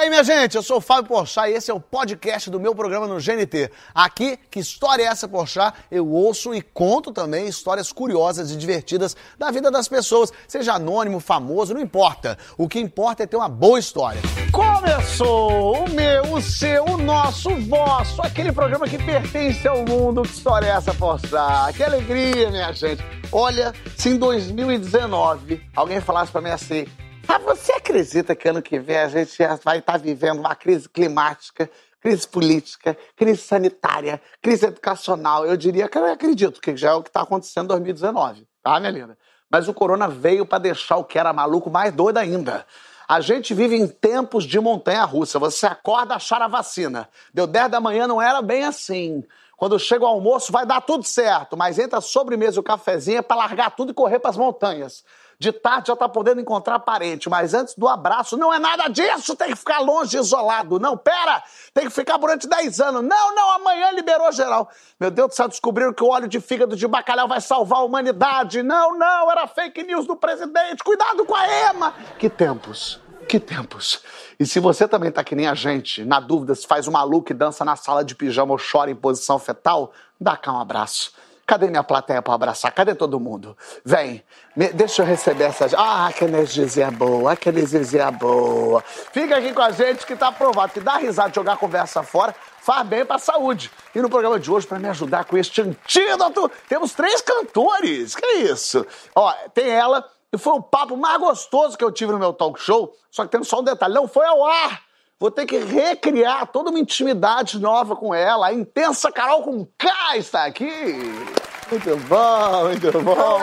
aí, minha gente, eu sou o Fábio Porchat e esse é o podcast do meu programa no GNT. Aqui, que história é essa, Porchat? Eu ouço e conto também histórias curiosas e divertidas da vida das pessoas, seja anônimo, famoso, não importa. O que importa é ter uma boa história. Começou o meu, o seu, o nosso, o vosso, aquele programa que pertence ao mundo. Que história é essa, Porchat? Que alegria, minha gente. Olha, se em 2019 alguém falasse pra mim assim, ah, você acredita que ano que vem a gente vai estar vivendo uma crise climática, crise política, crise sanitária, crise educacional? Eu diria que eu acredito, que já é o que está acontecendo em 2019, tá, minha linda? Mas o corona veio para deixar o que era maluco mais doido ainda. A gente vive em tempos de montanha-russa. Você acorda achar a vacina. Deu 10 da manhã, não era bem assim. Quando chega o almoço, vai dar tudo certo, mas entra a sobremesa e o cafezinho para largar tudo e correr para as montanhas. De tarde já tá podendo encontrar parente, mas antes do abraço, não é nada disso, tem que ficar longe, isolado. Não, pera, tem que ficar durante 10 anos. Não, não, amanhã liberou geral. Meu Deus do céu, descobriram que o óleo de fígado de bacalhau vai salvar a humanidade. Não, não, era fake news do presidente. Cuidado com a EMA. Que tempos. Que tempos! E se você também tá que nem a gente, na dúvida se faz um maluco e dança na sala de pijama ou chora em posição fetal, dá cá um abraço. Cadê minha plateia para abraçar? Cadê todo mundo? Vem, me, deixa eu receber essa. Ah, que energia boa, que energia boa. Fica aqui com a gente que tá provado que dar risada, jogar a conversa fora, faz bem para a saúde. E no programa de hoje, para me ajudar com este antídoto, temos três cantores. Que isso? Ó, tem ela, e foi o papo mais gostoso que eu tive no meu talk show. Só que tem só um detalhe: não foi ao ar. Vou ter que recriar toda uma intimidade nova com ela. A intensa Carol com K está aqui. Muito bom, muito bom.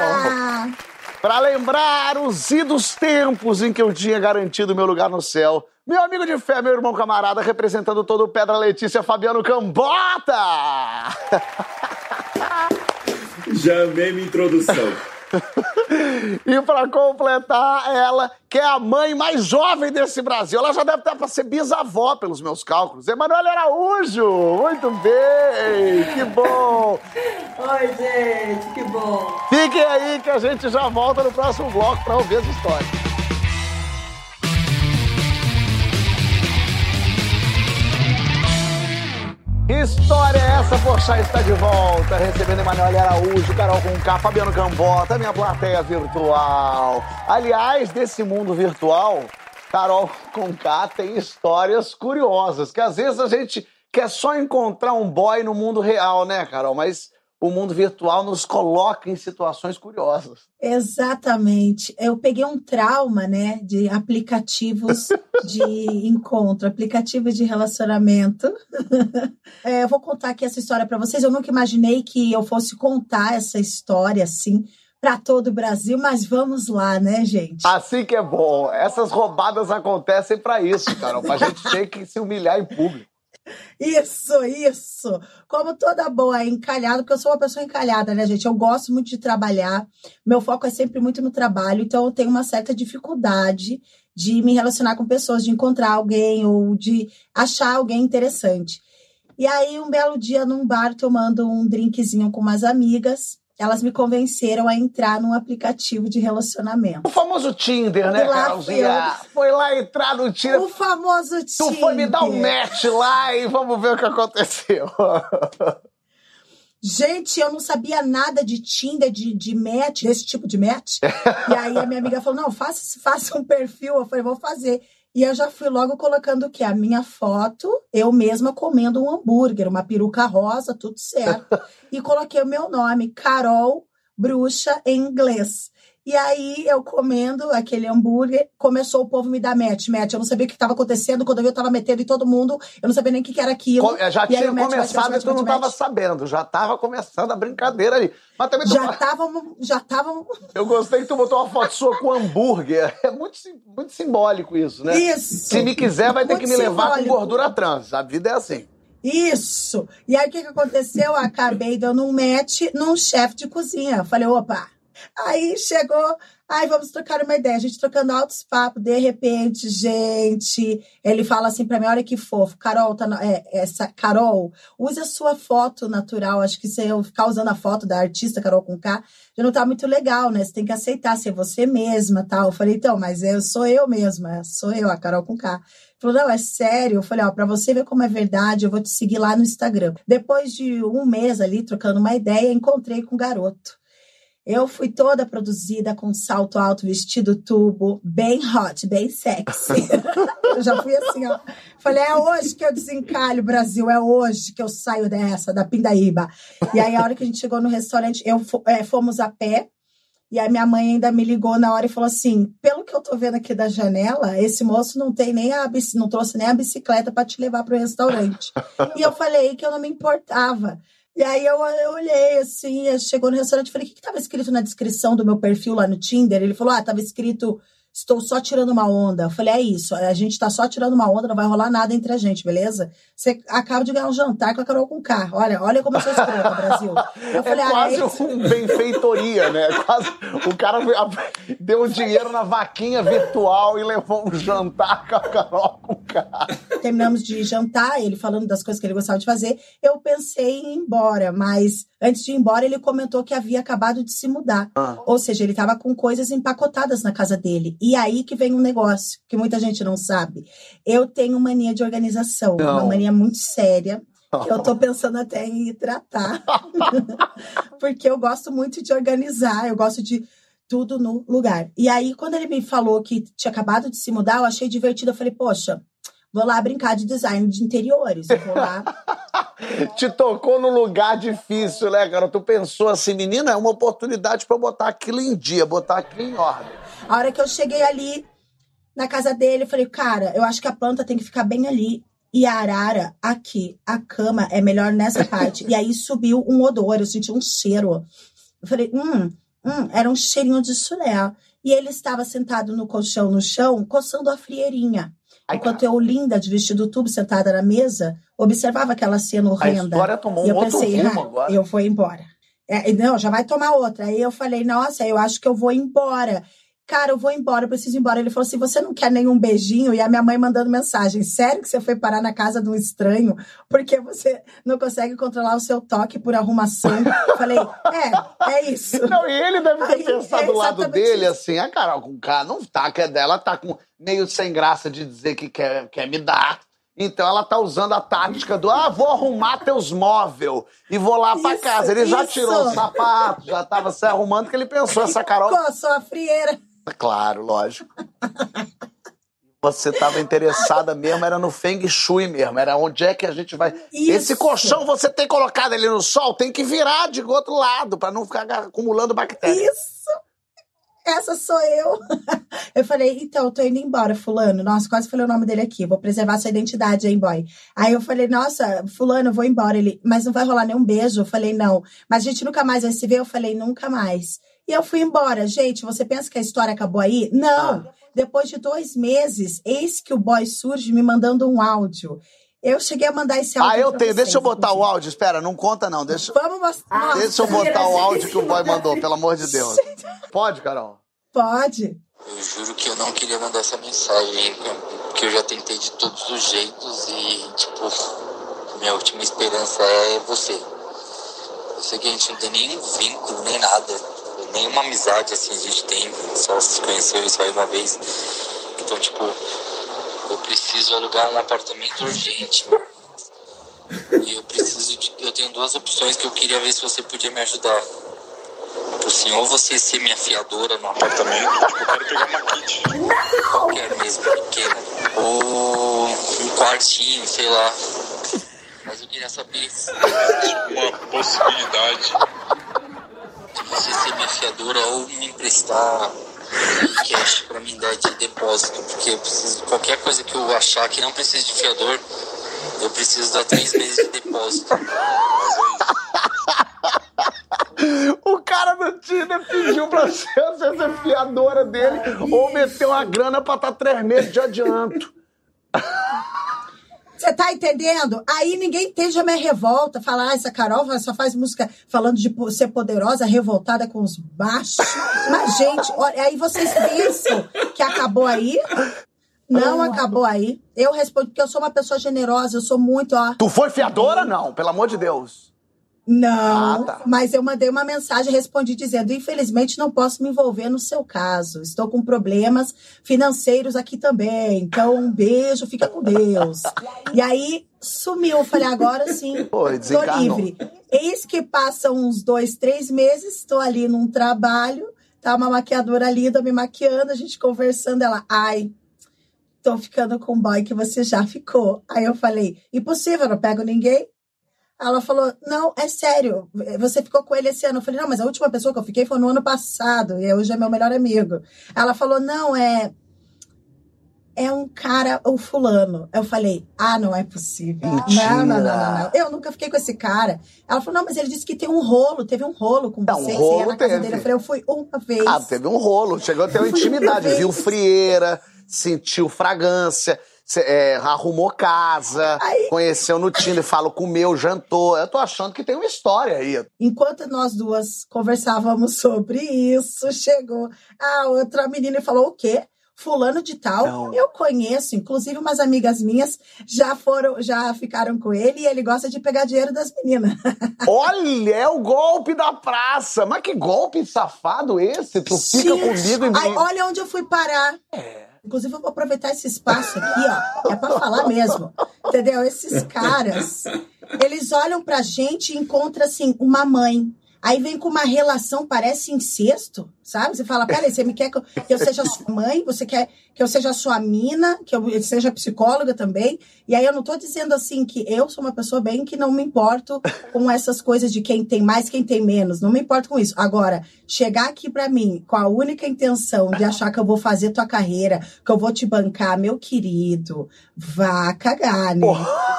Para lembrar os idos tempos em que eu tinha garantido meu lugar no céu. Meu amigo de fé, meu irmão camarada, representando todo o Pedra Letícia, Fabiano Cambota! Já amei minha introdução. e para completar, ela, que é a mãe mais jovem desse Brasil, ela já deve estar para ser bisavó pelos meus cálculos. Emanuele Araújo, muito bem, que bom. Oi, gente, que bom. Fiquem aí que a gente já volta no próximo bloco para ouvir as histórias. História é essa? Poxa, está de volta, recebendo Emanuel Araújo, Carol com K, Fabiano Cambota, minha plateia virtual. Aliás, desse mundo virtual, Carol com K tem histórias curiosas, que às vezes a gente quer só encontrar um boy no mundo real, né, Carol? Mas o mundo virtual nos coloca em situações curiosas. Exatamente. Eu peguei um trauma, né, de aplicativos de encontro, aplicativos de relacionamento. é, eu vou contar aqui essa história para vocês. Eu nunca imaginei que eu fosse contar essa história assim para todo o Brasil, mas vamos lá, né, gente? Assim que é bom. Essas roubadas acontecem para isso, Carol, para a gente ter que se humilhar em público. Isso, isso. Como toda boa encalhada, porque eu sou uma pessoa encalhada, né, gente? Eu gosto muito de trabalhar. Meu foco é sempre muito no trabalho, então eu tenho uma certa dificuldade de me relacionar com pessoas, de encontrar alguém ou de achar alguém interessante. E aí, um belo dia num bar, tomando um drinkzinho com umas amigas, elas me convenceram a entrar num aplicativo de relacionamento. O famoso Tinder, né, Carolzinha? Foi lá entrar no Tinder. O famoso Tinder. Tu foi me dar um match lá e vamos ver o que aconteceu. Gente, eu não sabia nada de Tinder, de, de match, desse tipo de match. e aí a minha amiga falou: não, faça, faça um perfil. Eu falei, vou fazer. E eu já fui logo colocando o quê? A minha foto, eu mesma comendo um hambúrguer, uma peruca rosa, tudo certo. e coloquei o meu nome, Carol Bruxa, em inglês. E aí eu comendo aquele hambúrguer, começou o povo me dar match, match. Eu não sabia o que estava acontecendo, quando eu vi eu tava metendo em todo mundo, eu não sabia nem o que, que era aquilo. Já e tinha match, começado match, e tu não estava sabendo, já estava começando a brincadeira ali. Mas também tu... Já estavam, já estavam... Eu gostei que tu botou uma foto sua com hambúrguer. É muito, muito simbólico isso, né? Isso! Se me quiser, vai ter que me simbólico. levar com gordura trans. A vida é assim. Isso! E aí o que, que aconteceu? Eu acabei dando um match num chefe de cozinha. Falei, opa, Aí chegou, ai, vamos trocar uma ideia. A gente trocando altos papos, de repente, gente, ele fala assim pra mim: olha que fofo, Carol, tá, é, essa, Carol, use a sua foto natural. Acho que se eu ficar usando a foto da artista Carol com K, já não tá muito legal, né? Você tem que aceitar ser você mesma tal. Eu falei, então, mas eu sou eu mesma, sou eu, a Carol com K. Falou, não, é sério. Eu falei, ó, pra você ver como é verdade, eu vou te seguir lá no Instagram. Depois de um mês ali, trocando uma ideia, encontrei com o garoto. Eu fui toda produzida com salto alto, vestido tubo, bem hot, bem sexy. eu já fui assim, ó. Falei, é hoje que eu desencalho, Brasil, é hoje que eu saio dessa, da Pindaíba. E aí, a hora que a gente chegou no restaurante, eu é, fomos a pé. E aí minha mãe ainda me ligou na hora e falou assim: pelo que eu tô vendo aqui da janela, esse moço não tem nem a não trouxe nem a bicicleta para te levar pro restaurante. e eu falei que eu não me importava. E aí eu, eu olhei assim, chegou no restaurante e falei: o que estava escrito na descrição do meu perfil lá no Tinder? Ele falou: ah, estava escrito estou só tirando uma onda. Eu falei, é isso, a gente tá só tirando uma onda, não vai rolar nada entre a gente, beleza? Você acaba de ganhar um jantar com a Carol com K. Olha, olha como eu sou escrota, Brasil. Eu falei, é quase ah, é um benfeitoria, né? Quase, o cara deu dinheiro na vaquinha virtual e levou um jantar com a Carol com K. Terminamos de jantar, ele falando das coisas que ele gostava de fazer. Eu pensei em ir embora, mas antes de ir embora, ele comentou que havia acabado de se mudar. Ah. Ou seja, ele estava com coisas empacotadas na casa dele. E aí que vem um negócio que muita gente não sabe. Eu tenho mania de organização, não. uma mania muito séria. Que eu tô pensando até em tratar. Porque eu gosto muito de organizar, eu gosto de tudo no lugar. E aí, quando ele me falou que tinha acabado de se mudar, eu achei divertido. Eu falei, poxa, vou lá brincar de design de interiores. Eu vou lá. Te tocou no lugar difícil, né, cara? Tu pensou assim, menina, é uma oportunidade para botar aquilo em dia, botar aquilo em ordem. A hora que eu cheguei ali na casa dele, eu falei, cara, eu acho que a planta tem que ficar bem ali. E a arara aqui, a cama é melhor nessa parte. e aí subiu um odor, eu senti um cheiro. Eu falei, hum, hum, era um cheirinho de sulé. E ele estava sentado no colchão no chão, coçando a frieirinha. Enquanto eu, linda, de vestido tubo, sentada na mesa, observava aquela cena horrenda. A história tomou um eu outro pensei, rumo ah, agora. Eu vou embora. É, não, já vai tomar outra. Aí eu falei, nossa, eu acho que eu vou embora cara, eu vou embora, eu preciso ir embora. Ele falou assim: você não quer nenhum beijinho? E a minha mãe mandando mensagem: sério que você foi parar na casa de um estranho porque você não consegue controlar o seu toque por arrumação? Eu falei: é, é isso. Não, e ele deve ter Aí, pensado é do lado dele isso. assim: a Carol com K não tá, que é dela, tá com meio sem graça de dizer que quer, quer me dar. Então ela tá usando a tática do ah, vou arrumar teus móveis e vou lá pra casa. Ele já tirou o sapato, já tava se arrumando, que ele pensou, essa Carol. Coçou a frieira. Claro, lógico. Você estava interessada mesmo, era no Feng Shui mesmo, era onde é que a gente vai. Isso. Esse colchão você tem colocado ali no sol, tem que virar de outro lado, para não ficar acumulando bactéria. Isso! Essa sou eu. Eu falei, então, eu tô indo embora, fulano. Nossa, quase falei o nome dele aqui. Vou preservar sua identidade, hein, boy. Aí eu falei, nossa, fulano, vou embora. Ele, mas não vai rolar nenhum beijo? Eu falei, não. Mas a gente nunca mais vai se ver? Eu falei, nunca mais. E eu fui embora. Gente, você pensa que a história acabou aí? Não. Ah. Depois de dois meses, eis que o boy surge me mandando um áudio. Eu cheguei a mandar esse áudio. Ah, eu tenho. Vocês, deixa eu botar inclusive. o áudio. Espera, não conta não. Deixa, Vamos mostrar. Deixa eu botar o áudio que o boy mandou, pelo amor de Deus. Pode, Carol? Pode. Eu juro que eu não queria mandar essa mensagem, porque eu já tentei de todos os jeitos e, tipo, minha última esperança é você. Eu sei que a gente não tem nenhum vínculo, nem nada nenhuma amizade assim a gente tem, só se conheceu só uma vez. Então, tipo, eu preciso alugar um apartamento urgente. E eu preciso de. Eu tenho duas opções que eu queria ver se você podia me ajudar. Tipo assim, ou você ser minha fiadora no apartamento, tipo, eu quero pegar uma kit. Qualquer mesmo, pequena. Ou um quartinho, sei lá. Mas eu queria saber se uma possibilidade você ser minha fiadora ou me emprestar cash para me dar de depósito, porque eu preciso, qualquer coisa que eu achar que não precisa de fiador, eu preciso dar três meses de depósito. O cara do Tinder pediu pra você ser fiadora dele ou meter uma grana pra estar tá três meses de adianto. Você tá entendendo? Aí ninguém entende a minha revolta. Falar, ah, essa Carol só faz música falando de ser poderosa, revoltada com os baixos. Mas, gente, olha, aí vocês pensam que acabou aí? Não acabou aí. Eu respondo porque eu sou uma pessoa generosa, eu sou muito, ó. Tu foi fiadora? Não, pelo amor de Deus. Não, Ah, tá. mas eu mandei uma mensagem, respondi dizendo: infelizmente não posso me envolver no seu caso. Estou com problemas financeiros aqui também. Então, um beijo, fica com Deus. E aí sumiu. Falei: agora sim, desencarnou. livre. Eis que passam uns dois, três meses, estou ali num trabalho, tá uma maquiadora linda me maquiando, a gente conversando. Ela, ai, tô ficando com um boy que você já ficou. Aí eu falei: impossível, eu não pego ninguém. Ela falou: Não, é sério, você ficou com ele esse ano. Eu falei: Não, mas a última pessoa que eu fiquei foi no ano passado, e hoje é meu melhor amigo. Ela falou: Não, é. É um cara, o fulano. Eu falei: Ah, não é possível. Mentira. Não, não, não, não, não. Eu nunca fiquei com esse cara. Ela falou: Não, mas ele disse que tem um rolo, teve um rolo com Não, você, um que você ia rolo na casa teve. dele. Eu falei: Eu fui uma vez. Ah, teve um rolo, chegou a ter uma intimidade, viu frieira, sentiu fragrância, cê- é, arrumou casa, Aí- conheceu no Tinder, falou, comeu, jantou. Eu tô achando que tem uma história aí. Enquanto nós duas conversávamos sobre isso, chegou a outra menina e falou: o quê? Fulano de tal, Não. eu conheço, inclusive umas amigas minhas já foram, já ficaram com ele e ele gosta de pegar dinheiro das meninas. Olha, é o golpe da praça. Mas que golpe safado esse? Tu fica Gente, comigo e ai, olha onde eu fui parar. Inclusive, eu vou aproveitar esse espaço aqui, ó. É pra falar mesmo. Entendeu? Esses caras, eles olham pra gente e encontram, assim, uma mãe. Aí vem com uma relação, parece incesto, sabe? Você fala, peraí, você me quer que eu seja sua mãe? Você quer que eu seja sua mina? Que eu seja psicóloga também? E aí eu não tô dizendo, assim, que eu sou uma pessoa bem que não me importo com essas coisas de quem tem mais, quem tem menos. Não me importo com isso. Agora, chegar aqui pra mim com a única intenção de achar que eu vou fazer tua carreira, que eu vou te bancar, meu querido, vá cagar, né?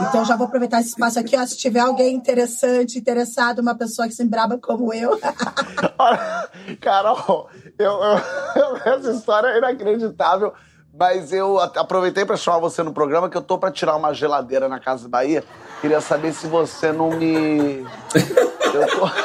Então já vou aproveitar esse espaço aqui, ó. Se tiver alguém interessante, interessado, uma pessoa que se braba como eu, Carol, eu- eu- essa história é inacreditável, mas eu aproveitei pra chamar você no programa que eu tô pra tirar uma geladeira na Casa Bahia. Queria saber se você não me. Eu tô...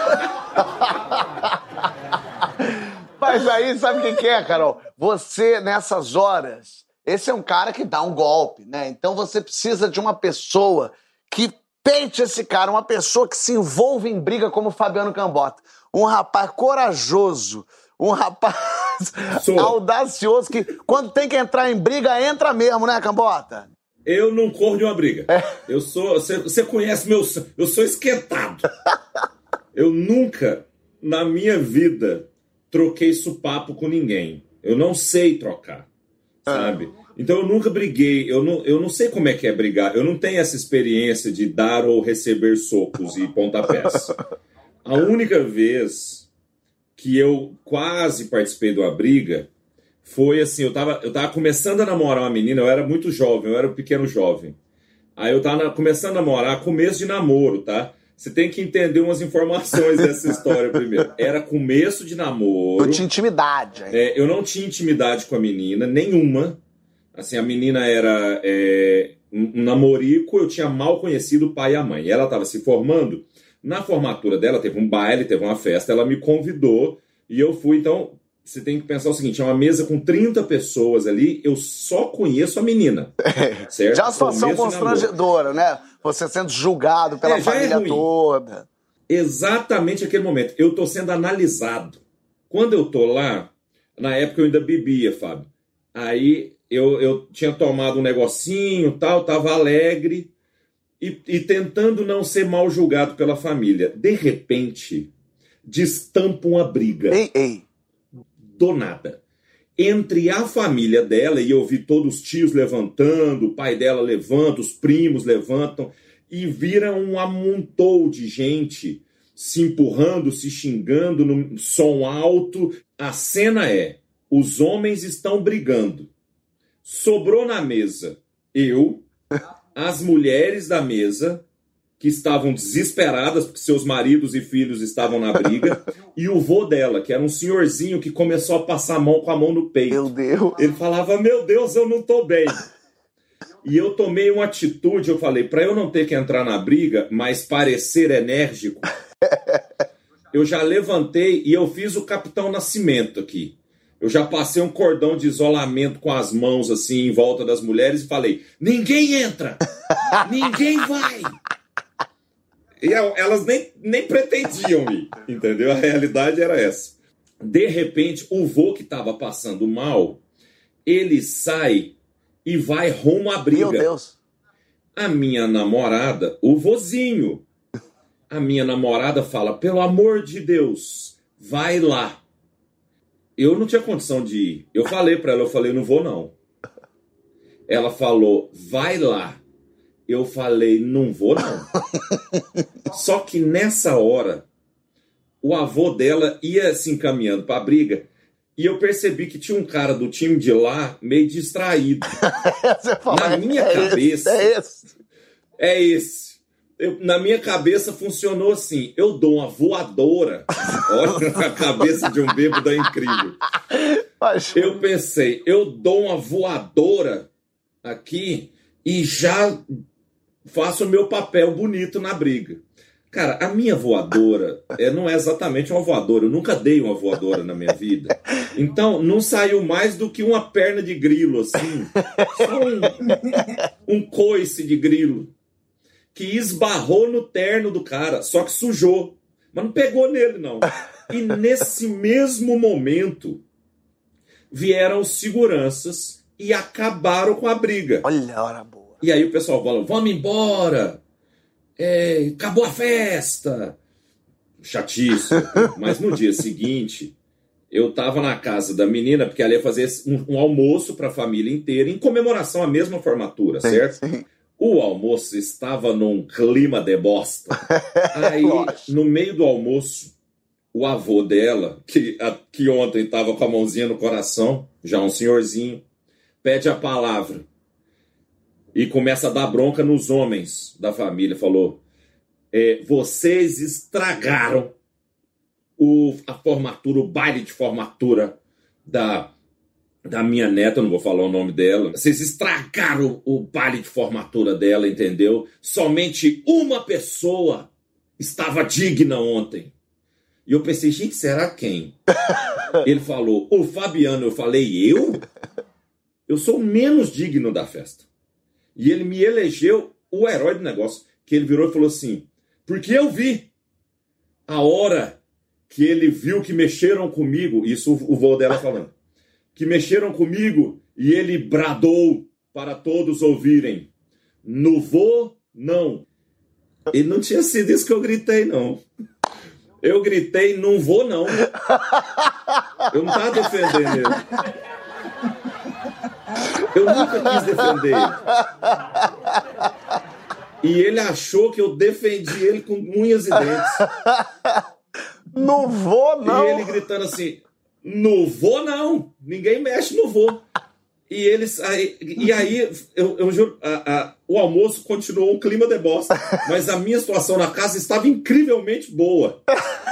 Mas aí, sabe o que, que é, Carol? Você, nessas horas, esse é um cara que dá um golpe, né? Então você precisa de uma pessoa que peite esse cara, uma pessoa que se envolve em briga como Fabiano Cambota. Um rapaz corajoso, um rapaz Sou. audacioso que, quando tem que entrar em briga, entra mesmo, né, Cambota? Eu não corro de uma briga. Eu sou. Você, você conhece meu. Eu sou esquentado. Eu nunca, na minha vida, troquei supapo com ninguém. Eu não sei trocar. Sabe? Então eu nunca briguei. Eu não, eu não sei como é que é brigar. Eu não tenho essa experiência de dar ou receber socos e pontapés. A única vez que eu quase participei de uma briga foi assim, eu tava, eu tava começando a namorar uma menina, eu era muito jovem, eu era um pequeno jovem. Aí eu tava começando a namorar, começo de namoro, tá? Você tem que entender umas informações dessa história primeiro. Era começo de namoro. Eu tinha intimidade. É, eu não tinha intimidade com a menina, nenhuma. Assim, a menina era é, um, um namorico, eu tinha mal conhecido o pai e a mãe. E ela estava se formando. Na formatura dela, teve um baile, teve uma festa, ela me convidou e eu fui. Então, você tem que pensar o seguinte: é uma mesa com 30 pessoas ali, eu só conheço a menina. Certo? Já a situação constrangedora, né? Você sendo julgado pela É, é família ruim. toda. exatamente aquele momento. Eu tô sendo analisado. Quando eu tô lá, na época eu ainda bebia, Fábio. Aí eu, eu tinha tomado um negocinho, tal, tava alegre e, e tentando não ser mal julgado pela família. De repente, destampa uma briga Ei, ei. do nada. Entre a família dela, e eu vi todos os tios levantando, o pai dela levanta, os primos levantam, e vira um amontou de gente se empurrando, se xingando no som alto. A cena é: os homens estão brigando. Sobrou na mesa eu, as mulheres da mesa, que estavam desesperadas porque seus maridos e filhos estavam na briga, e o vô dela, que era um senhorzinho que começou a passar a mão com a mão no peito. Meu Deus. Ele falava: Meu Deus, eu não tô bem. E eu tomei uma atitude, eu falei, para eu não ter que entrar na briga, mas parecer enérgico, eu já levantei e eu fiz o Capitão Nascimento aqui. Eu já passei um cordão de isolamento com as mãos assim em volta das mulheres e falei: ninguém entra! Ninguém vai! E elas nem, nem pretendiam ir, entendeu? A realidade era essa. De repente, o vô que estava passando mal, ele sai e vai rumo à briga. Meu Deus! A minha namorada, o vozinho, a minha namorada fala: pelo amor de Deus, vai lá. Eu não tinha condição de ir. Eu falei para ela, eu falei, não vou não. Ela falou, vai lá. Eu falei, não vou não. Só que nessa hora, o avô dela ia se encaminhando para a briga e eu percebi que tinha um cara do time de lá meio distraído. Na minha é cabeça. Esse, é esse. É esse. Eu- na minha cabeça funcionou assim: eu dou uma voadora. Olha, a cabeça de um bêbado é incrível. Eu pensei, eu dou uma voadora aqui e já faço o meu papel bonito na briga. Cara, a minha voadora é, não é exatamente uma voadora. Eu nunca dei uma voadora na minha vida. Então, não saiu mais do que uma perna de grilo, assim. Só um, um coice de grilo. Que esbarrou no terno do cara, só que sujou. Mas não pegou nele, não. E nesse mesmo momento, vieram os seguranças e acabaram com a briga. olha a hora boa. E aí o pessoal fala: vamos embora, É, acabou a festa. Chatice. Mas no dia seguinte, eu tava na casa da menina, porque ela ia fazer um, um almoço para a família inteira, em comemoração à mesma formatura, certo? Sim. O almoço estava num clima de bosta. Aí, no meio do almoço, o avô dela, que, a- que ontem estava com a mãozinha no coração, já um senhorzinho, pede a palavra e começa a dar bronca nos homens da família. Falou: é, vocês estragaram o, a formatura, o baile de formatura da, da minha neta, eu não vou falar o nome dela. Vocês estragaram o baile de formatura dela, entendeu? Somente uma pessoa estava digna ontem. E eu pensei, gente, será quem? Ele falou, o Fabiano. Eu falei, eu? Eu sou o menos digno da festa. E ele me elegeu o herói do negócio. Que ele virou e falou assim: porque eu vi a hora que ele viu que mexeram comigo, isso o vô dela falando, que mexeram comigo e ele bradou para todos ouvirem: no vô, não. E não tinha sido isso que eu gritei, não. Eu gritei, não vou, não. Eu não estava defendendo ele. Eu nunca quis defender ele. E ele achou que eu defendi ele com unhas e dentes. Não vou, não. E ele gritando assim: não vou, não. Ninguém mexe no vou. E eles. Aí, e aí, eu, eu juro, a- a- o almoço continuou um clima de bosta. Mas a minha situação na casa estava incrivelmente boa.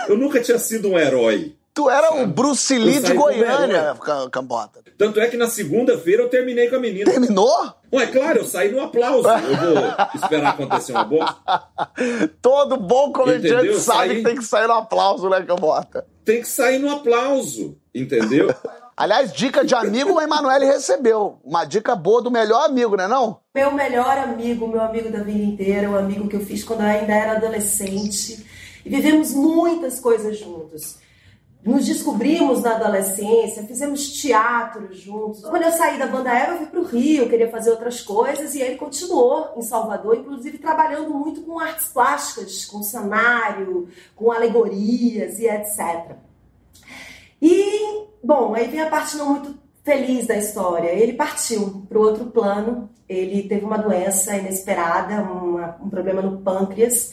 Eu nunca tinha sido um herói. Tu era o Sabe? Bruce Eu Lee de Goiânia, Cambota. Tanto é que na segunda-feira eu terminei com a menina. Terminou? Ué, claro, eu saí no aplauso. Eu vou esperar acontecer uma bosta. Todo bom comediante sabe Saí- que tem que sair no aplauso, né, Cambota? Tem que sair no aplauso, entendeu? Aliás, dica de amigo o Emanuele recebeu. Uma dica boa do melhor amigo, né não? Meu melhor amigo, meu amigo da vida inteira, o amigo que eu fiz quando eu ainda era adolescente. E vivemos muitas coisas juntos. Nos descobrimos na adolescência, fizemos teatro juntos. Quando eu saí da banda Eva, eu fui para o Rio, queria fazer outras coisas, e ele continuou em Salvador, inclusive trabalhando muito com artes plásticas, com cenário, com alegorias e etc. E, bom, aí vem a parte não muito feliz da história. Ele partiu para outro plano, ele teve uma doença inesperada, uma- um problema no pâncreas,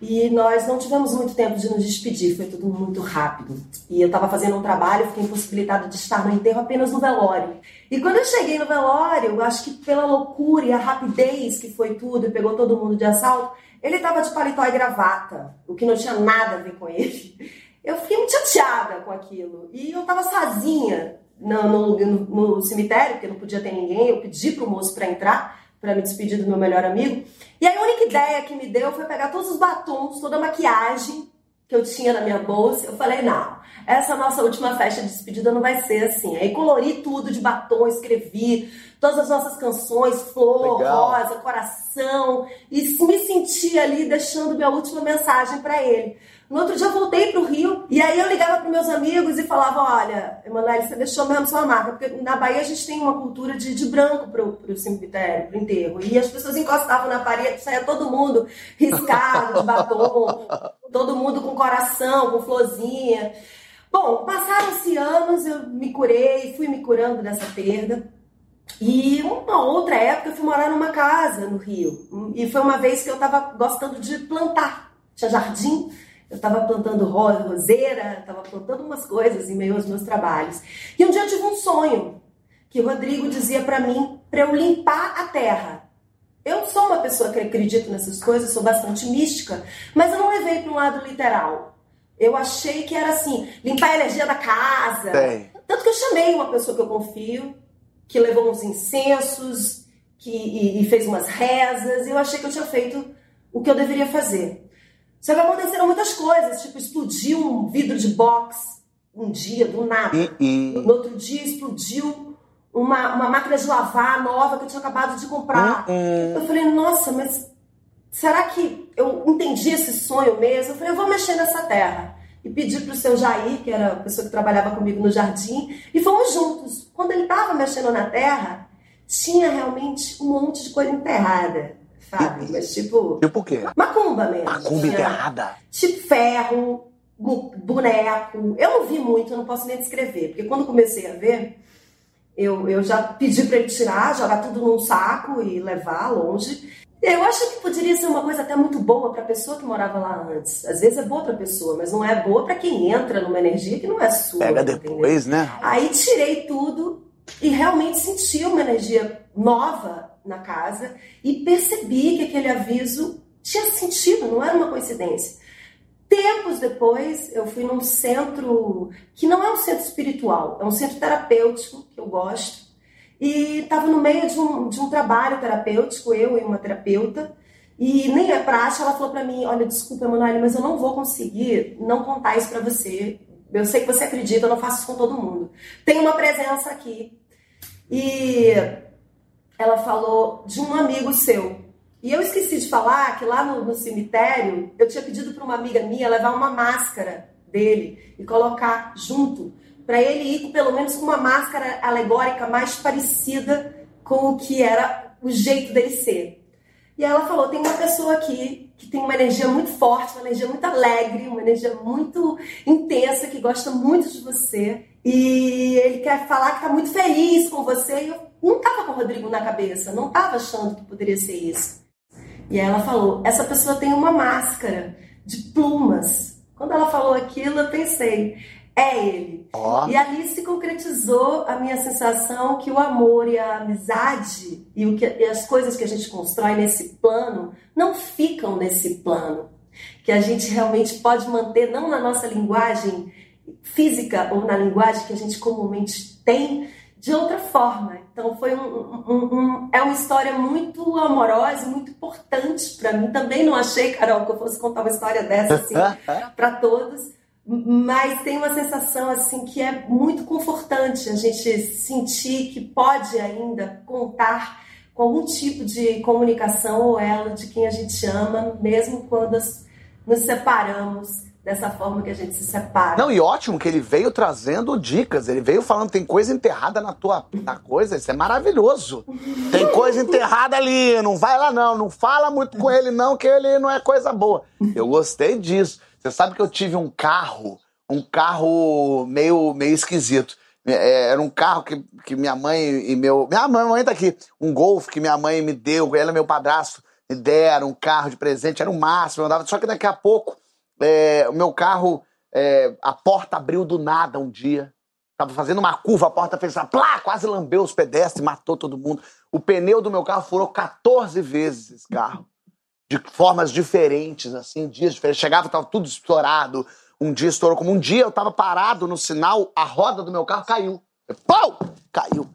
e nós não tivemos muito tempo de nos despedir, foi tudo muito rápido. E eu estava fazendo um trabalho, fiquei impossibilitada de estar no enterro apenas no velório. E quando eu cheguei no velório, acho que pela loucura e a rapidez que foi tudo e pegou todo mundo de assalto, ele estava de paletó e gravata, o que não tinha nada a ver com ele. Eu fiquei muito chateada com aquilo. E eu estava sozinha no, no- no- no cemitério, porque não podia ter ninguém. Eu pedi pro moço para entrar, para me despedir do meu melhor amigo. E aí a única ideia que me deu foi pegar todos os batons, toda a maquiagem que eu tinha na minha bolsa. Eu falei, não, essa nossa última festa de despedida não vai ser assim. Aí colori tudo de batom, escrevi todas as nossas canções, flor, Legal. rosa, coração, e me senti ali deixando minha última mensagem para ele. No outro dia eu voltei pro Rio e aí eu ligava para meus amigos e falava: Olha, Emanuele, você deixou mesmo sua marca. Porque na Bahia a gente tem uma cultura de, de branco pro, pro cemitério, pro enterro. E as pessoas encostavam na parede, saia todo mundo riscado de batom, todo mundo com coração, com florzinha. Bom, passaram-se anos, eu me curei, fui me curando dessa perda. E uma outra época eu fui morar numa casa no Rio. E foi uma vez que eu estava gostando de plantar. Tinha jardim eu estava plantando roseira, estava plantando umas coisas em meio aos meus trabalhos. E um dia eu tive um sonho que o Rodrigo dizia para mim para eu limpar a terra. Eu sou uma pessoa que acredita nessas coisas, sou bastante mística, mas eu não levei para um lado literal. Eu achei que era assim, limpar a energia da casa. Bem. Tanto que eu chamei uma pessoa que eu confio, que levou uns incensos, que, e, e fez umas rezas, e eu achei que eu tinha feito o que eu deveria fazer. Só que aconteceram muitas coisas, tipo, explodiu um vidro de box um dia, do nada. No outro dia explodiu uma, uma máquina de lavar nova que eu tinha acabado de comprar. Eu falei, nossa, mas será que eu entendi esse sonho mesmo? Eu falei, eu vou mexer nessa terra. E pedi para o seu Jair, que era a pessoa que trabalhava comigo no jardim, e fomos juntos. Quando ele estava mexendo na terra, tinha realmente um monte de coisa enterrada sabe? Mas tipo. Tipo o quê? Macumba mesmo. Macumba enterrada. Tipo ferro, boneco. Eu não vi muito, eu não posso nem descrever, porque quando comecei a ver, eu, eu já pedi para ele tirar, jogar tudo num saco e levar longe. Eu acho que poderia ser uma coisa até muito boa para a pessoa que morava lá antes. Às vezes é boa para a pessoa, mas não é boa para quem entra numa energia que não é sua. Pega depois, entendeu? né? Aí tirei tudo e realmente senti uma energia nova na casa e percebi que aquele aviso tinha sentido, não era uma coincidência. Tempos depois, eu fui num centro que não é um centro espiritual, é um centro terapêutico que eu gosto. E estava no meio de um, de um trabalho terapêutico, eu e uma terapeuta, e nem é praxe, ela falou para mim: Olha, desculpa, Emanuele, mas eu não vou conseguir não contar isso para você. Eu sei que você acredita, eu não faço isso com todo mundo. Tem uma presença aqui. E ela falou de um amigo seu. E eu esqueci de falar que lá no, no cemitério eu tinha pedido para uma amiga minha levar uma máscara dele e colocar junto, para ele ir pelo menos com uma máscara alegórica mais parecida com o que era o jeito dele ser. E ela falou: tem uma pessoa aqui que tem uma energia muito forte, uma energia muito alegre, uma energia muito intensa, que gosta muito de você. E ele quer falar que está muito feliz com você. E eu não estava com o Rodrigo na cabeça, não estava achando que poderia ser isso. E aí ela falou: essa pessoa tem uma máscara de plumas. Quando ela falou aquilo, eu pensei: é ele. Oh. E ali se concretizou a minha sensação que o amor e a amizade e, o que, e as coisas que a gente constrói nesse plano não ficam nesse plano. Que a gente realmente pode manter, não na nossa linguagem física ou na linguagem que a gente comumente tem, de outra forma. Então foi um, um, um, é uma história muito amorosa, muito importante para mim. Também não achei, Carol, que eu fosse contar uma história dessa assim para todos, mas tem uma sensação assim que é muito confortante a gente sentir que pode ainda contar com algum tipo de comunicação ou ela de quem a gente ama, mesmo quando nos separamos dessa forma que a gente se separa. Não, e ótimo que ele veio trazendo dicas. Ele veio falando, tem coisa enterrada na tua na coisa. Isso é maravilhoso. Tem coisa enterrada ali, não vai lá não. Não fala muito com ele não, que ele não é coisa boa. Eu gostei disso. Você sabe que eu tive um carro, um carro meio, meio esquisito. É, era um carro que, que minha mãe e meu... Minha mãe tá aqui. Um Golf que minha mãe me deu, ela e meu padrasto me deram um carro de presente, era o máximo. Eu andava, só que daqui a pouco é, o meu carro, é, a porta abriu do nada um dia. Tava fazendo uma curva, a porta fez assim, plá, quase lambeu os pedestres, matou todo mundo. O pneu do meu carro furou 14 vezes esse carro. De formas diferentes, assim, dias diferentes. Chegava, tava tudo estourado. Um dia estourou como um dia eu tava parado no sinal, a roda do meu carro caiu. Pau! Caiu.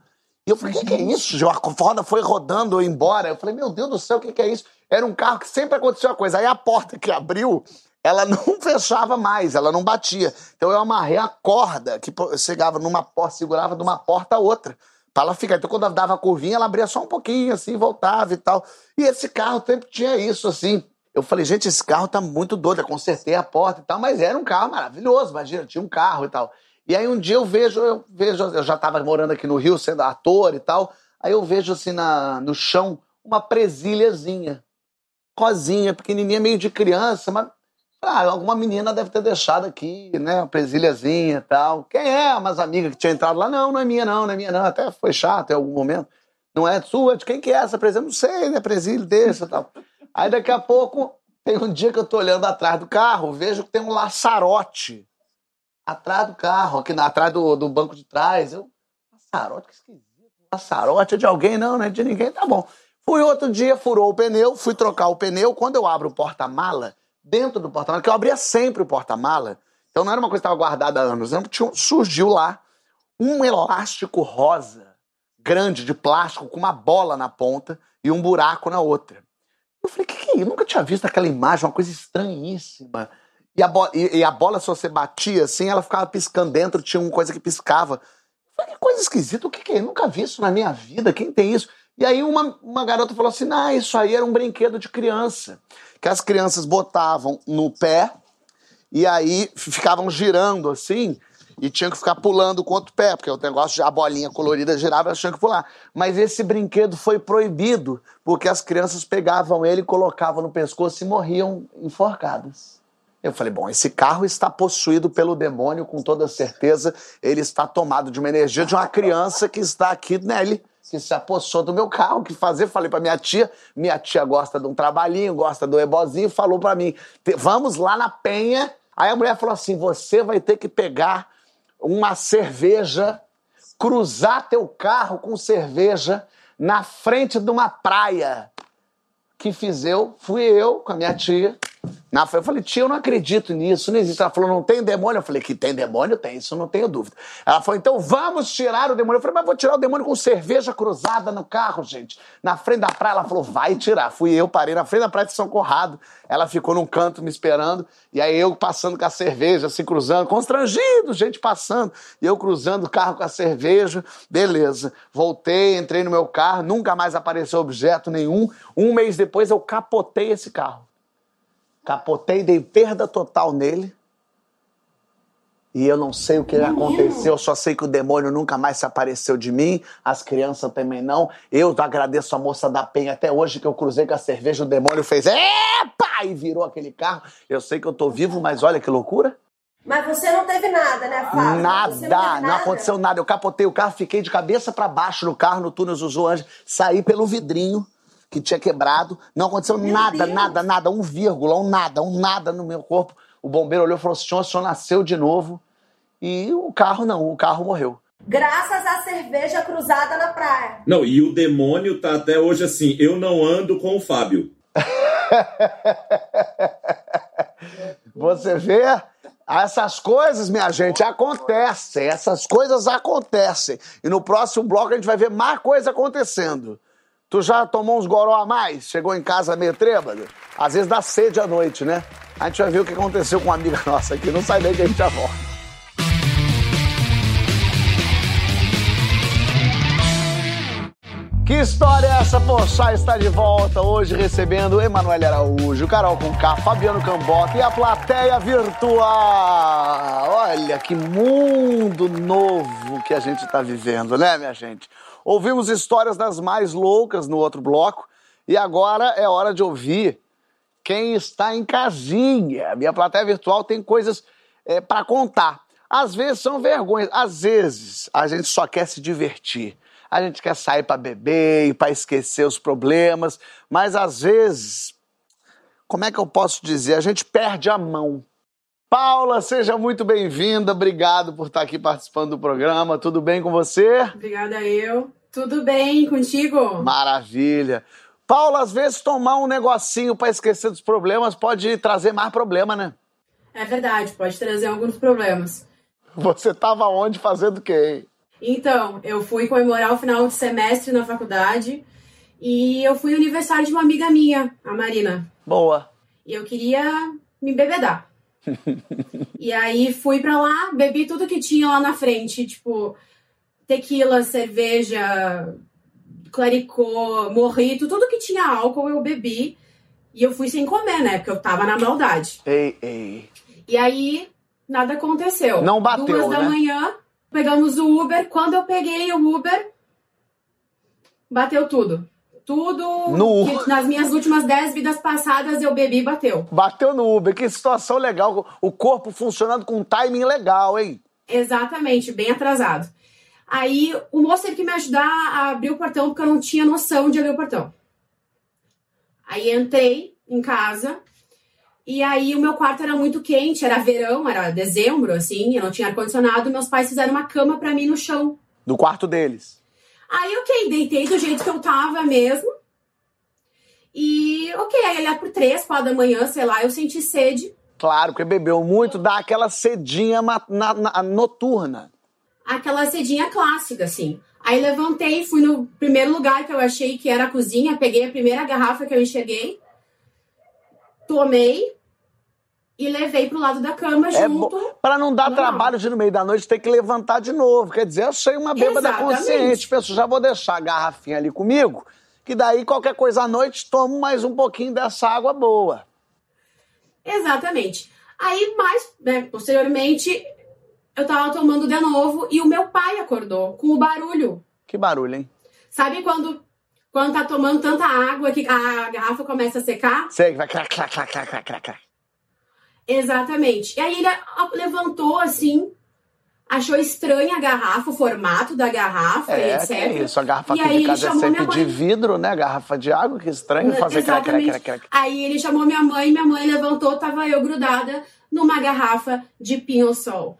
E eu falei, o que, que é isso? A roda foi rodando embora. Eu falei, meu Deus do céu, o que, que é isso? Era um carro que sempre aconteceu uma coisa. Aí a porta que abriu, ela não fechava mais, ela não batia. Então eu amarrei a corda que chegava numa porta, segurava de uma porta a outra. Pra ela ficar. Então quando ela dava a curvinha, ela abria só um pouquinho, assim, voltava e tal. E esse carro sempre tinha isso, assim. Eu falei, gente, esse carro tá muito doido. Eu consertei a porta e tal, mas era um carro maravilhoso, imagina, tinha um carro e tal. E aí um dia eu vejo, eu vejo, eu já estava morando aqui no Rio, sendo ator e tal. Aí eu vejo assim na, no chão uma presilhazinha, cozinha, pequenininha, meio de criança, mas ah, alguma menina deve ter deixado aqui, né, uma presilhazinha e tal. Quem é? Umas amigas que tinha entrado lá, não, não é minha não, não é minha não. Até foi chato em algum momento. Não é sua? De quem que é essa presilha? Não sei, né, presilha desse e tal. Aí daqui a pouco, tem um dia que eu tô olhando atrás do carro, vejo que tem um laçarote atrás do carro, aqui atrás do, do banco de trás. Eu, Passarote, que esquisito. Passarote é de alguém? Não, não é de ninguém, tá bom. Fui outro dia, furou o pneu, fui trocar o pneu. Quando eu abro o porta-mala, dentro do porta-mala, que eu abria sempre o porta-mala, então não era uma coisa que estava guardada há anos, tinha, surgiu lá um elástico rosa, grande, de plástico, com uma bola na ponta e um buraco na outra. Eu falei, que que é isso? Eu nunca tinha visto aquela imagem, uma coisa estranhíssima. E a, bola, e, e, a bola, se você batia assim, ela ficava piscando dentro, tinha uma coisa que piscava. Falei, que coisa esquisita, o que, que é? Eu nunca vi isso na minha vida, quem tem isso? E aí uma, uma garota falou assim: ah, isso aí era um brinquedo de criança. Que as crianças botavam no pé e aí ficavam girando assim, e tinham que ficar pulando com outro pé, porque o negócio a bolinha colorida girava, elas tinham que pular. Mas esse brinquedo foi proibido, porque as crianças pegavam ele, colocavam no pescoço e morriam enforcadas. Eu falei, bom, esse carro está possuído pelo demônio, com toda certeza. Ele está tomado de uma energia de uma criança que está aqui nele, que se apossou do meu carro. Que fazer? Falei para minha tia. Minha tia gosta de um trabalhinho, gosta do ebozinho, falou para mim: vamos lá na penha. Aí a mulher falou assim: você vai ter que pegar uma cerveja, cruzar teu carro com cerveja na frente de uma praia. Que fiz eu, fui eu com a minha tia na, eu falei, tia, eu não acredito nisso, não existe. Ela falou, não tem demônio? Eu falei, que tem demônio? Tem, isso não tenho dúvida. Ela falou, então vamos tirar o demônio. Eu falei, mas vou tirar o demônio com cerveja cruzada no carro, gente. Na frente da praia, ela falou, vai tirar. Fui eu, parei na frente da praia de São Corrado. Ela ficou num canto me esperando. E aí eu passando com a cerveja, assim, cruzando, constrangido, gente passando. E eu cruzando o carro com a cerveja. Beleza. Voltei, entrei no meu carro, nunca mais apareceu objeto nenhum. Um mês depois eu capotei esse carro. Capotei, dei perda total nele. E eu não sei o que Menino. aconteceu, só sei que o demônio nunca mais se apareceu de mim, as crianças também não. Eu agradeço a moça da Penha até hoje que eu cruzei com a cerveja, o demônio fez epa! E virou aquele carro. Eu sei que eu tô vivo, mas olha que loucura. Mas você não teve nada, né, Fábio? Nada, não, nada. não, aconteceu nada. Eu capotei o carro, fiquei de cabeça para baixo no carro, no túnel Zuzu Anjo, saí pelo vidrinho que tinha quebrado. Não aconteceu meu nada, Deus. nada, nada, um vírgula, um nada, um nada no meu corpo. O bombeiro olhou e falou: senhor, o senhor nasceu de novo. E o carro não, o carro morreu. Graças à cerveja cruzada na praia. Não, e o demônio tá até hoje assim: eu não ando com o Fábio. Você vê? Essas coisas, minha gente, acontecem. Essas coisas acontecem. E no próximo bloco a gente vai ver mais coisas acontecendo. Tu já tomou uns goró a mais? Chegou em casa meio trêbado? Às vezes dá sede à noite, né? A gente vai ver o que aconteceu com uma amiga nossa aqui. Não sai daí que a gente já volta. Que história é essa? Poxa, está de volta hoje recebendo Emanuele Araújo, Carol Conká, Fabiano Cambota e a plateia virtual. Olha que mundo novo que a gente está vivendo, né, minha gente? Ouvimos histórias das mais loucas no outro bloco e agora é hora de ouvir quem está em casinha. Minha plateia virtual tem coisas é, para contar. Às vezes são vergonhas, às vezes a gente só quer se divertir. A gente quer sair para beber e para esquecer os problemas, mas às vezes, como é que eu posso dizer? A gente perde a mão. Paula, seja muito bem-vinda. Obrigado por estar aqui participando do programa. Tudo bem com você? Obrigada eu. Tudo bem contigo? Maravilha. Paula, às vezes tomar um negocinho para esquecer dos problemas pode trazer mais problema, né? É verdade, pode trazer alguns problemas. Você estava onde fazendo o quê? Então, eu fui comemorar o final de semestre na faculdade e eu fui no aniversário de uma amiga minha, a Marina. Boa. E eu queria me bebedar. E aí fui pra lá, bebi tudo que tinha lá na frente, tipo tequila, cerveja, claricô, morrito, tudo que tinha álcool eu bebi. E eu fui sem comer, né? Porque eu tava na maldade. Ei, ei. E aí, nada aconteceu. Não bateu, Duas da né? manhã, pegamos o Uber. Quando eu peguei o Uber, bateu tudo. Tudo No- que nas minhas últimas dez vidas passadas eu bebi, bateu. Bateu no Uber, que situação legal. O corpo funcionando com um timing legal, hein? Exatamente, bem atrasado. Aí o moço teve que me ajudar a abrir o portão, porque eu não tinha noção de abrir o portão. Aí entrei em casa, e aí o meu quarto era muito quente, era verão, era dezembro, assim, eu não tinha ar-condicionado, meus pais fizeram uma cama pra mim no chão. Do quarto deles. Aí, ok, deitei do jeito que eu tava mesmo. E, ok, aí lá por três, quatro da manhã, sei lá, eu senti sede. Claro, porque bebeu muito, dá aquela cedinha ma- na- na- noturna. aquela cedinha clássica, assim. Aí levantei, fui no primeiro lugar que eu achei que era a cozinha, peguei a primeira garrafa que eu enxerguei, tomei e levei pro lado da cama É junto. bom. Pra não dar Não. trabalho de no meio da noite ter que levantar de novo. Quer dizer, eu sou uma bêbada Exatamente. consciente. Pessoal, já vou deixar a garrafinha ali comigo, que daí qualquer coisa à noite tomo mais um pouquinho dessa água boa. Exatamente. Aí, mais, né, posteriormente, eu tava tomando de novo e o meu pai acordou com o barulho. Que barulho, hein? Sabe quando, quando tá tomando tanta água que a garrafa começa a secar? Sei vai crac, crac, crac, crac, crac, crac. Exatamente. E aí ele levantou assim, achou estranha a garrafa, o formato da garrafa, É, etc. é isso. A garrafa E aqui aí de ele casa é chamou sempre de mãe. vidro, né? Garrafa de água, que estranho fazer crac, crac, crac. Aí ele chamou minha mãe, minha mãe levantou, tava eu grudada numa garrafa de pinho-sol.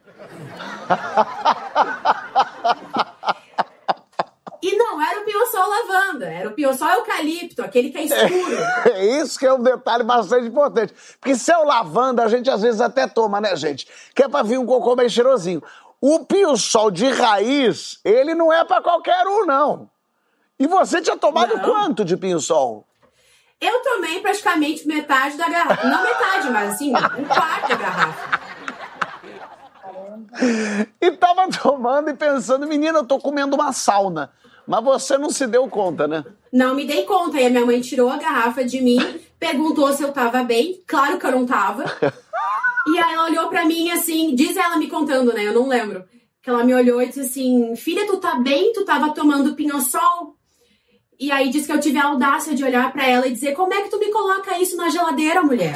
E não era o pinho-sol lavanda, era o pinho-sol eucalipto, aquele que é escuro. É isso que é um detalhe bastante importante. Porque se é o lavanda, a gente às vezes até toma, né, gente? Que é pra vir um cocô bem cheirosinho. O pio-sol de raiz, ele não é pra qualquer um, não. E você tinha tomado Não. quanto de pinho-sol? Eu tomei praticamente metade da garrafa. Não metade, mas assim, um quarto da garrafa. E tava tomando e pensando, menina, eu tô comendo uma sauna. Mas você não se deu conta, né? Não me dei conta. E a minha mãe tirou a garrafa de mim, perguntou se eu tava bem. Claro que eu não tava. E aí ela olhou pra mim assim, diz ela me contando, né? Eu não lembro. Que ela me olhou e disse assim: Filha, tu tá bem? Tu tava tomando pinho-sol? E aí disse que eu tive a audácia de olhar pra ela e dizer: Como é que tu me coloca isso na geladeira, mulher?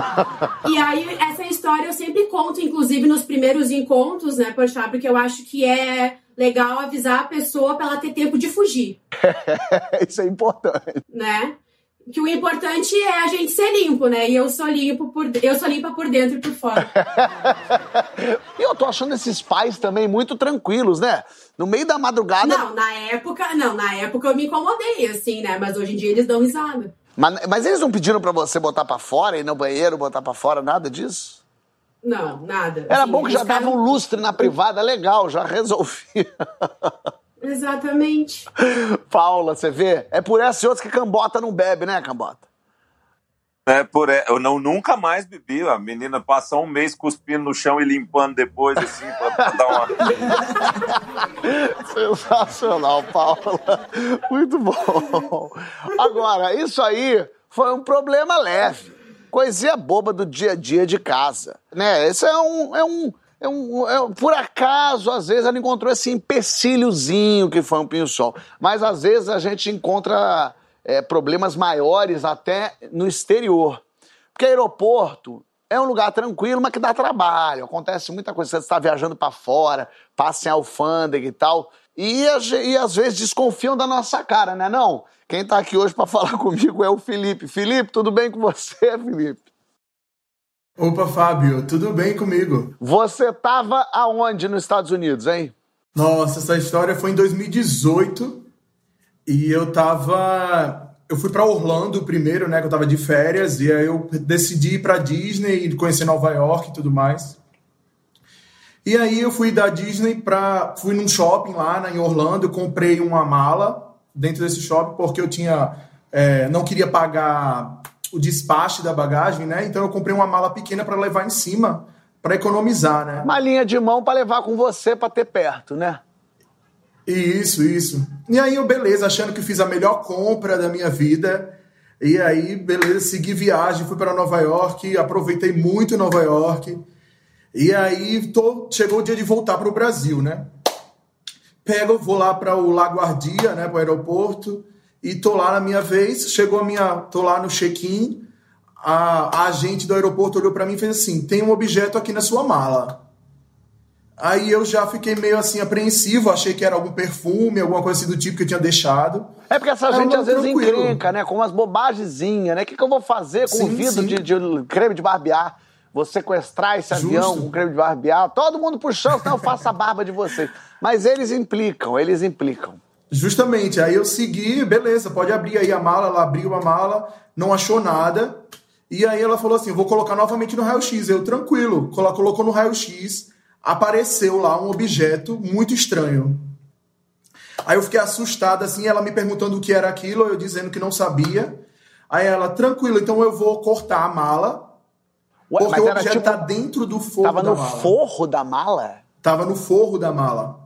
e aí, essa história eu sempre conto, inclusive nos primeiros encontros, né, Poxa, porque eu acho que é legal avisar a pessoa pra ela ter tempo de fugir Isso é importante. né? Que o importante é a gente ser limpo, né? E eu sou limpo por eu sou limpa por dentro e por fora. E eu tô achando esses pais também muito tranquilos, né? No meio da madrugada. Não, na época, não, na época eu me incomodei assim, né? Mas hoje em dia eles dão risada. Mas, mas eles não pediram pra você botar pra fora, ir no banheiro, botar pra fora, nada disso? Não, nada. Era Assim, bom que já dava um lustre na privada, legal, já resolvia. Exatamente. Paula, você vê? É por essa e outras que Cambota não bebe, né, Cambota? É por, eu não, nunca mais bebi. A menina passa um mês cuspindo no chão e limpando depois, assim, pra, pra dar uma. Sensacional, Paula. Muito bom. Agora, isso aí foi um problema leve. Coisinha boba do dia a dia de casa. Né? Esse é um. É um, é um é um- por acaso, às vezes, ela encontrou esse empecilhozinho que foi um pinho-sol. Mas às vezes a gente encontra é, problemas maiores até no exterior. Porque aeroporto é um lugar tranquilo, mas que dá trabalho. Acontece muita coisa. Você está viajando para fora, passa em alfândega e tal. E, e às vezes desconfiam da nossa cara, né? Não. Quem tá aqui hoje para falar comigo é o Felipe. Felipe, tudo bem com você, Felipe? Opa, Fábio, tudo bem comigo? Você tava aonde nos Estados Unidos, hein? Nossa, essa história foi em 2018 e eu tava. Eu fui pra Orlando primeiro, né? Que eu tava de férias, e aí eu decidi ir pra Disney e conhecer Nova York e tudo mais. E aí eu fui da Disney para fui num shopping lá em Orlando, comprei uma mala dentro desse shopping porque eu tinha é, não queria pagar o despacho da bagagem, né? Então eu comprei uma mala pequena para levar em cima para economizar, né? Malinha de mão para levar com você para ter perto, né? Isso, isso. E aí eu, beleza, achando que fiz a melhor compra da minha vida. E aí, beleza, segui viagem, fui para Nova York, aproveitei muito Nova York. E aí tô, chegou o dia de voltar para o Brasil, né? Pego, vou lá para o Laguardia, né, para o aeroporto, e tô lá na minha vez. Chegou a minha, tô lá no check-in. A, a agente do aeroporto olhou para mim e fez assim: "Tem um objeto aqui na sua mala". Aí eu já fiquei meio assim apreensivo, achei que era algum perfume, alguma coisa assim do tipo que eu tinha deixado. É porque essa gente às vezes tranquilo. encrenca, né? Com umas bobagemzinhas, né? O que, que eu vou fazer com o Sim, vidro sim. de, de creme de barbear? Vou sequestrar esse Justo. avião com creme de barbear? Todo mundo puxando, senão eu faço a barba de vocês. Mas eles implicam, eles implicam. Justamente, aí eu segui, beleza, pode abrir aí a mala, ela abriu a mala, não achou nada. E aí ela falou assim: vou colocar novamente no raio-x. Eu, tranquilo, colo- colocou no raio-x, apareceu lá um objeto muito estranho. Aí eu fiquei assustado, assim, ela me perguntando o que era aquilo, eu dizendo que não sabia. Aí ela, tranquilo, então eu vou cortar a mala, Ué, porque o objeto tipo. tá dentro do forro Tava da no mala. forro da mala? Tava no forro da mala.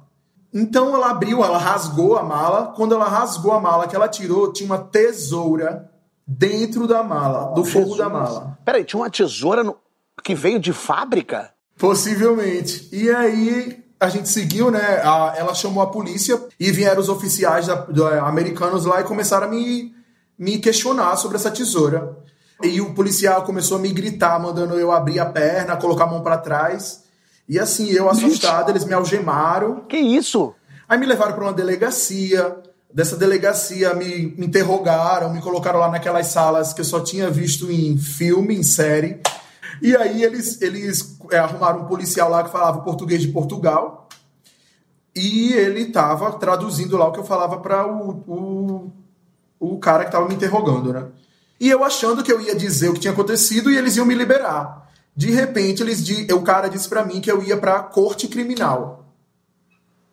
Então ela abriu, ela rasgou a mala. Quando ela rasgou a mala, que ela tirou, tinha uma tesoura dentro da mala, do forro da mala. Peraí, tinha uma tesoura no- que veio de fábrica? Possivelmente. E aí a gente seguiu, né? a- ela chamou a polícia e vieram os oficiais da- da- americanos lá e começaram a me, me questionar sobre essa tesoura. E o policial começou a me gritar, mandando eu abrir a perna, colocar a mão pra trás. E assim, eu assustado, eles me algemaram. Que isso? Aí me levaram para uma delegacia. Dessa delegacia me, me interrogaram, me colocaram lá naquelas salas que eu só tinha visto em filme, em série. E aí eles, eles é, arrumaram um policial lá que falava português de Portugal. E ele estava traduzindo lá o que eu falava para o, o, o cara que estava me interrogando, né? E eu achando que eu ia dizer o que tinha acontecido e eles iam me liberar. De repente, eles, di- o cara disse para mim que eu ia para a corte criminal.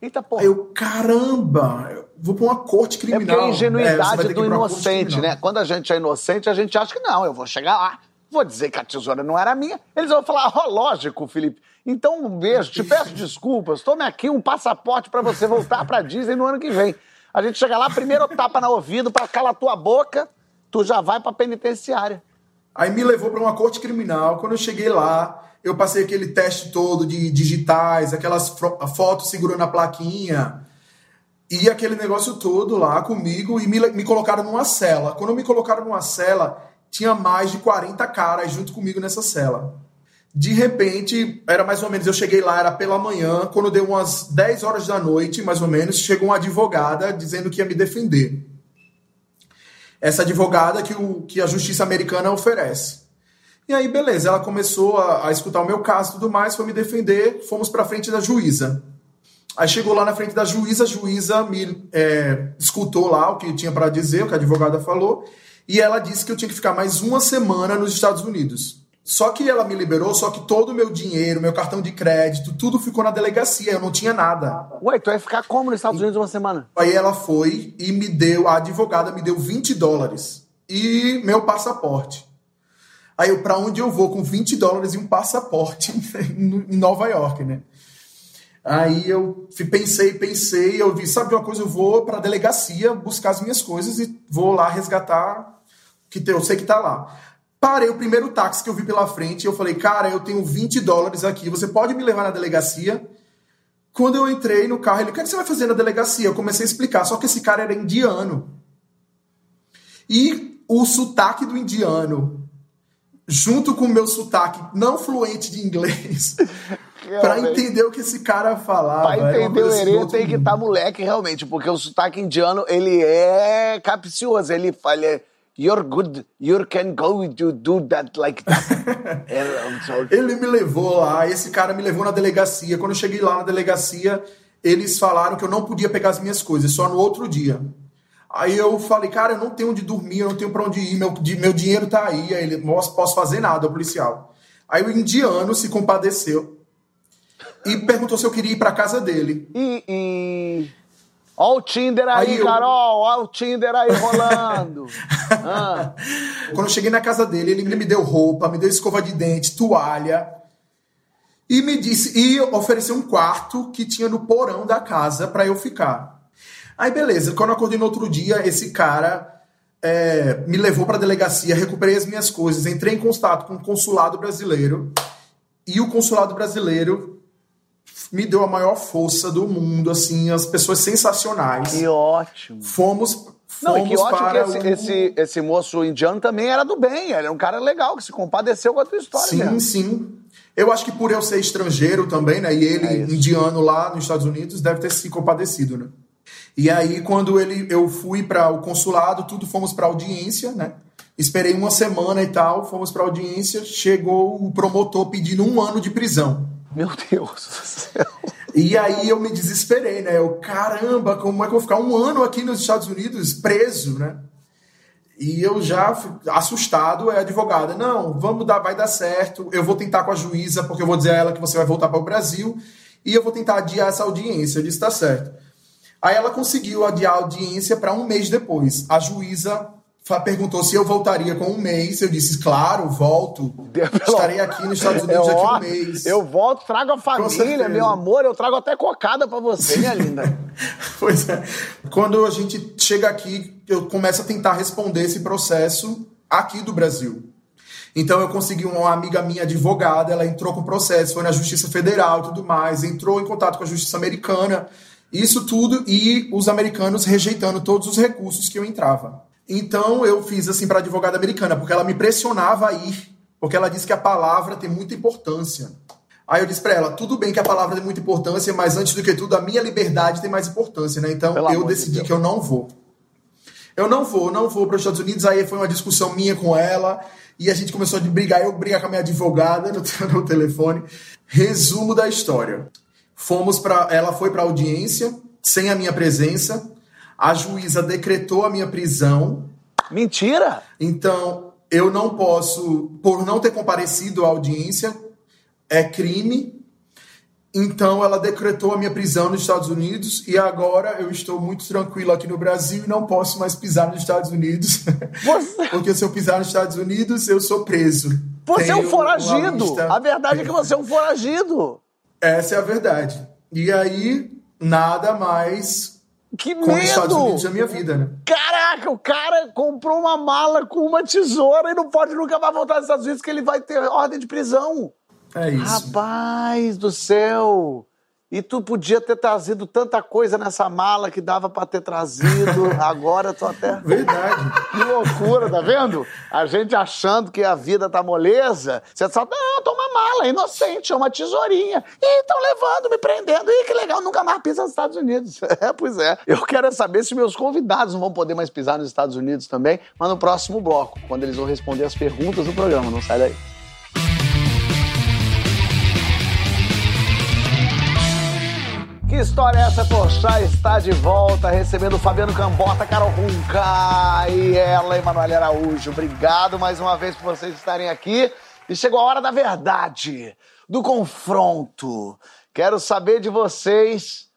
Eita porra. Aí eu, caramba, eu vou pra uma corte É porque criminal. é a É, você ingenuidade que do pra inocente, né? Quando a gente é inocente, a gente acha que não, eu vou chegar lá, vou dizer que a tesoura não era minha. Eles vão falar, ó, lógico, Felipe. Então, um beijo, te peço desculpas, tome aqui um passaporte pra você voltar pra Disney no ano que vem. A gente chega lá, primeiro tapa no ouvido pra calar tua boca, tu já vai pra penitenciária. Aí me levou pra uma corte criminal. Quando eu cheguei lá, eu passei aquele teste todo de digitais, aquelas fotos segurando a plaquinha. E aquele negócio todo lá comigo e me, me colocaram numa cela. Quando me colocaram numa cela, tinha mais de 40 caras junto comigo nessa cela. De repente, era mais ou menos, eu cheguei lá, era pela manhã, quando deu umas 10 horas da noite, mais ou menos, chegou uma advogada dizendo que ia me defender. Essa advogada que, o, que a justiça americana oferece. E aí, beleza, ela começou a, a escutar o meu caso e tudo mais, foi me defender, fomos pra frente da juíza. Aí chegou lá na frente da juíza, a juíza me é, escutou lá o que tinha para dizer, o que a advogada falou, e ela disse que eu tinha que ficar mais uma semana nos Estados Unidos. Só que ela me liberou, só que todo o meu dinheiro, meu cartão de crédito, tudo ficou na delegacia, eu não tinha nada. Ué, tu vai ficar como nos Estados Unidos uma semana? Aí ela foi e me deu, a advogada me deu 20 dólares e meu passaporte. Aí eu, pra onde eu vou com 20 dólares e um passaporte em Nova York, né? Aí eu pensei, pensei, eu vi, sabe de uma coisa, eu vou pra delegacia buscar as minhas coisas e vou lá resgatar que te- eu sei que tá lá. Parei o primeiro táxi que eu vi pela frente e eu falei, cara, eu tenho 20 dólares aqui, você pode me levar na delegacia? Quando eu entrei no carro, ele, o que, é que você vai fazer na delegacia? Eu comecei a explicar, só que esse cara era indiano. E o sotaque do indiano, junto com o meu sotaque não fluente de inglês, pra Realmente. entender o que esse cara falava. Pra entender o assim herê tem que estar moleque, realmente, porque o sotaque indiano, ele é capcioso, ele fala, you're good, you can go to do that like that. É. Ele me levou lá, esse cara me levou na delegacia. Quando eu cheguei lá na delegacia, eles falaram que eu não podia pegar as minhas coisas, só no outro dia. Aí eu falei, cara, eu não tenho onde dormir, eu não tenho pra onde ir, meu, meu dinheiro tá aí. Aí ele, não posso fazer nada, o policial. Aí o indiano se compadeceu. e perguntou se eu queria ir pra casa dele. E. e... Ó o Tinder aí, Aí eu- Carol, ó o Tinder aí rolando. Ah, Quando eu cheguei na casa dele, ele me deu roupa, me deu escova de dente, toalha. E me disse, e ofereceu um quarto que tinha no porão da casa pra eu ficar. Aí beleza, quando eu acordei no outro dia, esse cara é, me levou pra delegacia, recuperei as minhas coisas, entrei em contato com o consulado brasileiro. E o consulado brasileiro me deu a maior força do mundo, assim, as pessoas sensacionais. que ótimo. Fomos, fomos Não, e que ótimo que para esse, o- esse, esse moço indiano também era do bem. Ele é um cara legal, que se compadeceu com a tua história Sim, mesmo. sim. Eu acho que por eu ser estrangeiro também, né? E ele, É indiano lá nos Estados Unidos, deve ter se compadecido, né? E aí, quando ele, eu fui para o consulado, tudo fomos para audiência, né? Esperei uma semana e tal, fomos para audiência. Chegou o promotor pedindo um ano de prisão. Meu Deus do céu. E aí eu me desesperei, né? Eu, caramba, como é que eu vou ficar um ano aqui nos Estados Unidos preso, né? E eu já assustado, é advogada, não, vamos dar, vai dar certo. Eu vou tentar com a juíza, porque eu vou dizer a ela que você vai voltar para o Brasil e eu vou tentar adiar essa audiência. Eu disse, tá certo. Aí ela conseguiu adiar a audiência para um mês depois. A juíza perguntou se eu voltaria com um mês. Eu disse, claro, volto. Estarei aqui nos Estados Unidos É daqui a um mês. Eu volto, trago a família, meu amor. Eu trago até cocada pra você, minha linda. Pois é. Quando a gente chega aqui, eu começo a tentar responder esse processo aqui do Brasil. Então eu consegui uma amiga minha advogada, ela entrou com o processo, foi na Justiça Federal e tudo mais, entrou em contato com a Justiça Americana, isso tudo, e os americanos rejeitando todos os recursos que eu entrava. Então eu fiz assim para a advogada americana, porque ela me pressionava a ir, porque ela disse que a palavra tem muita importância. Aí eu disse pra ela, tudo bem que a palavra tem muita importância, mas antes do que tudo, a minha liberdade tem mais importância, né? Então Pelo eu de decidi Deus. que eu não vou. Eu não vou, não vou para os Estados Unidos. Aí foi uma discussão minha com ela e a gente começou a brigar. Eu brigar com a minha advogada no, no telefone. Resumo da história: fomos para, ela foi para audiência sem a minha presença. A juíza decretou a minha prisão. Mentira! Então eu não posso, por não ter comparecido à audiência, é crime. Então ela decretou a minha prisão nos Estados Unidos e agora eu estou muito tranquilo aqui no Brasil e não posso mais pisar nos Estados Unidos. Você, Porque se eu pisar nos Estados Unidos, eu sou preso. você é um Tenho foragido. lista- A verdade é que você é um foragido. Essa é a verdade. E aí, nada mais Que com os Estados medo! Unidos na minha vida, né? Caraca, o cara comprou uma mala com uma tesoura e não pode nunca mais voltar aos Estados Unidos que ele vai ter ordem de prisão. É isso. Rapaz do céu! E tu podia ter trazido tanta coisa nessa mala que dava pra ter trazido. Agora tu até. Verdade. Que loucura, tá vendo? A gente achando que a vida tá moleza. Você só, não, tô uma mala, inocente, é uma tesourinha. E estão levando, me prendendo. Ih, que legal, nunca mais pisa nos Estados Unidos. É, pois é. Eu quero é saber se meus convidados não vão poder mais pisar nos Estados Unidos também, mas no próximo bloco, quando eles vão responder as perguntas do programa. Não sai daí. Que história é essa, Poxa? Está de volta, recebendo o Fabiano Cambota, Carol Runca e ela, Emanuele Araújo. Obrigado mais uma vez por vocês estarem aqui. E chegou a hora da verdade, do confronto. Quero saber de vocês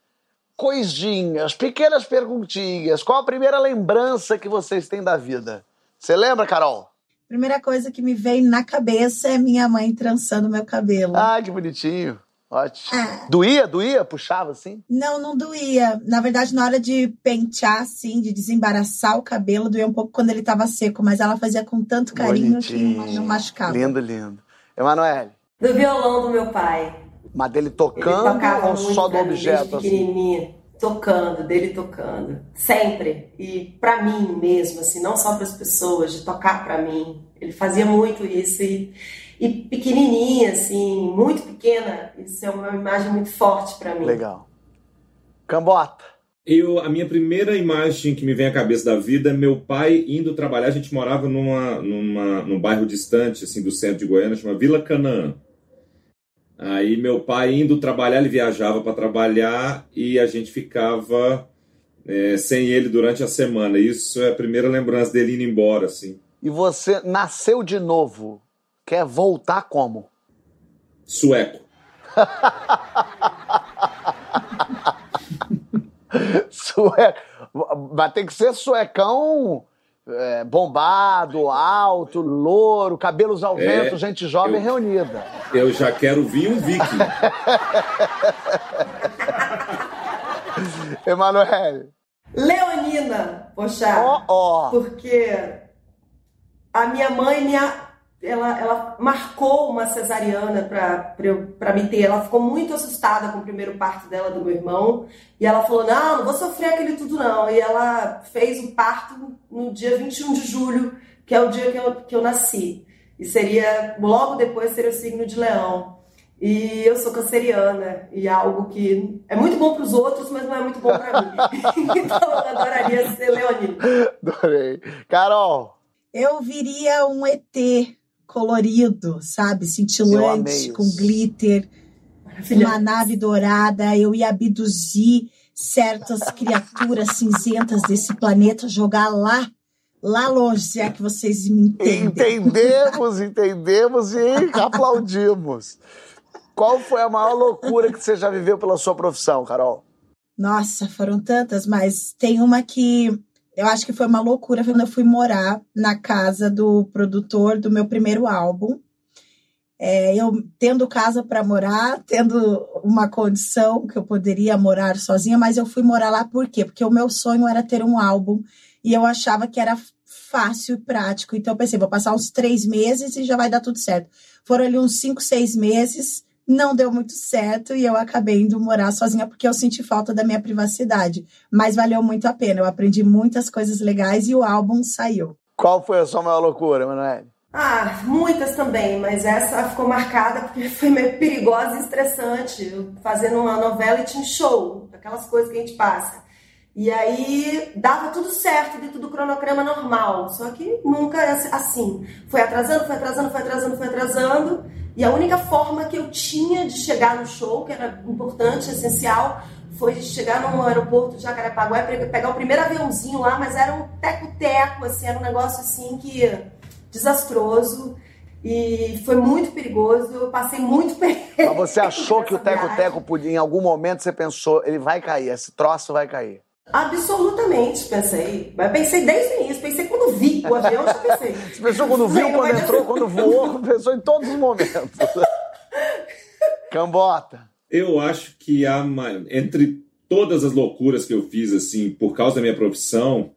coisinhas, pequenas perguntinhas. Qual a primeira lembrança que vocês têm da vida? Você lembra, Carol? Primeira coisa que me veio na cabeça é minha mãe trançando meu cabelo. Ah, que bonitinho. Ótimo. Ah. Doía? Doía? Puxava assim? Não, não doía. Na verdade, na hora de pentear, assim, de desembaraçar o cabelo, doía um pouco quando ele tava seco, mas ela fazia com tanto carinho que Bonitinho. não machucava. Lindo, lindo. Emanuele, Do violão do meu pai. mas dele Ele tocando tocava ou muito só do objeto? Assim? pequenininha. Tocando, dele tocando. Sempre. E pra mim mesmo, assim, não só para as pessoas, de tocar pra mim. Ele fazia muito isso. E, e pequenininha, assim, muito pequena, isso é uma imagem muito forte pra mim. Legal. Cambota. Eu, a minha primeira imagem que me vem à cabeça da vida é meu pai indo trabalhar. A gente morava numa, numa, num bairro distante, assim, do centro de Goiânia, chama Vila Canaã. Aí meu pai indo trabalhar, ele viajava para trabalhar e a gente ficava é, sem ele durante a semana. Isso é a primeira lembrança dele indo embora, assim. E você nasceu de novo. Quer voltar como? Sueco. Sue... Vai ter que ser suecão é, bombado, alto, louro, cabelos ao É, vento, gente jovem eu- reunida. Eu já quero vir um viking. Emanuele. Leonina, poxa. Ó, ó. Porque a minha mãe me a- ela, ela marcou uma cesariana para me ter. Ela ficou muito assustada com o primeiro parto dela do meu irmão. E ela falou: Não, não vou sofrer aquele tudo, não. E ela fez o parto no dia 21 de julho, que é o dia que eu, que eu nasci. E seria, logo depois, seria o signo de leão. E eu sou canceriana, e é algo que é muito bom para os outros, mas não é muito bom para mim. então eu adoraria ser leonina. Adorei. Carol. Eu viria um ET colorido, sabe? Cintilante, com glitter, uma nave dourada. Eu ia abduzir certas criaturas cinzentas desse planeta, jogar lá, lá longe, se é que vocês me entendem. Entendemos, entendemos e aplaudimos. Qual foi a maior loucura que você já viveu pela sua profissão, Carol? Nossa, foram tantas, mas tem uma que eu acho que foi uma loucura quando eu fui morar na casa do produtor do meu primeiro álbum. É, eu tendo casa para morar, tendo uma condição que eu poderia morar sozinha, mas eu fui morar lá por quê? Porque o meu sonho era ter um álbum e eu achava que era fácil e prático. Então eu pensei, vou passar uns três meses e já vai dar tudo certo. Foram ali uns cinco, seis meses, não deu muito certo e eu acabei indo morar sozinha porque eu senti falta da minha privacidade. Mas valeu muito a pena. Eu aprendi muitas coisas legais e o álbum saiu. Qual foi a sua maior loucura, Emanuele? Ah, muitas também, mas essa ficou marcada porque foi meio perigosa e estressante. Eu fazendo uma novela e tinha um show, aquelas coisas que a gente passa. E aí dava tudo certo dentro do cronograma normal, só que nunca é assim. Foi atrasando, foi atrasando, foi atrasando, foi atrasando. E a única forma que eu tinha de chegar no show, que era importante, essencial, foi de chegar no aeroporto de Jacarepaguá e pegar o primeiro aviãozinho lá, mas era um teco-teco, assim, era um negócio assim que desastroso e foi muito perigoso. Eu passei muito perrengue. Mas você achou que o teco-teco podia, em algum momento você pensou, ele vai cair, esse troço vai cair. Absolutamente, pensei. Mas pensei desde o início, pensei quando vi o avião, eu já pensei. Você pensou quando viu, quando mas- entrou, quando voou, pensou em todos os momentos. Cambota. Eu acho que a, entre todas as loucuras que eu fiz, assim, por causa da minha profissão,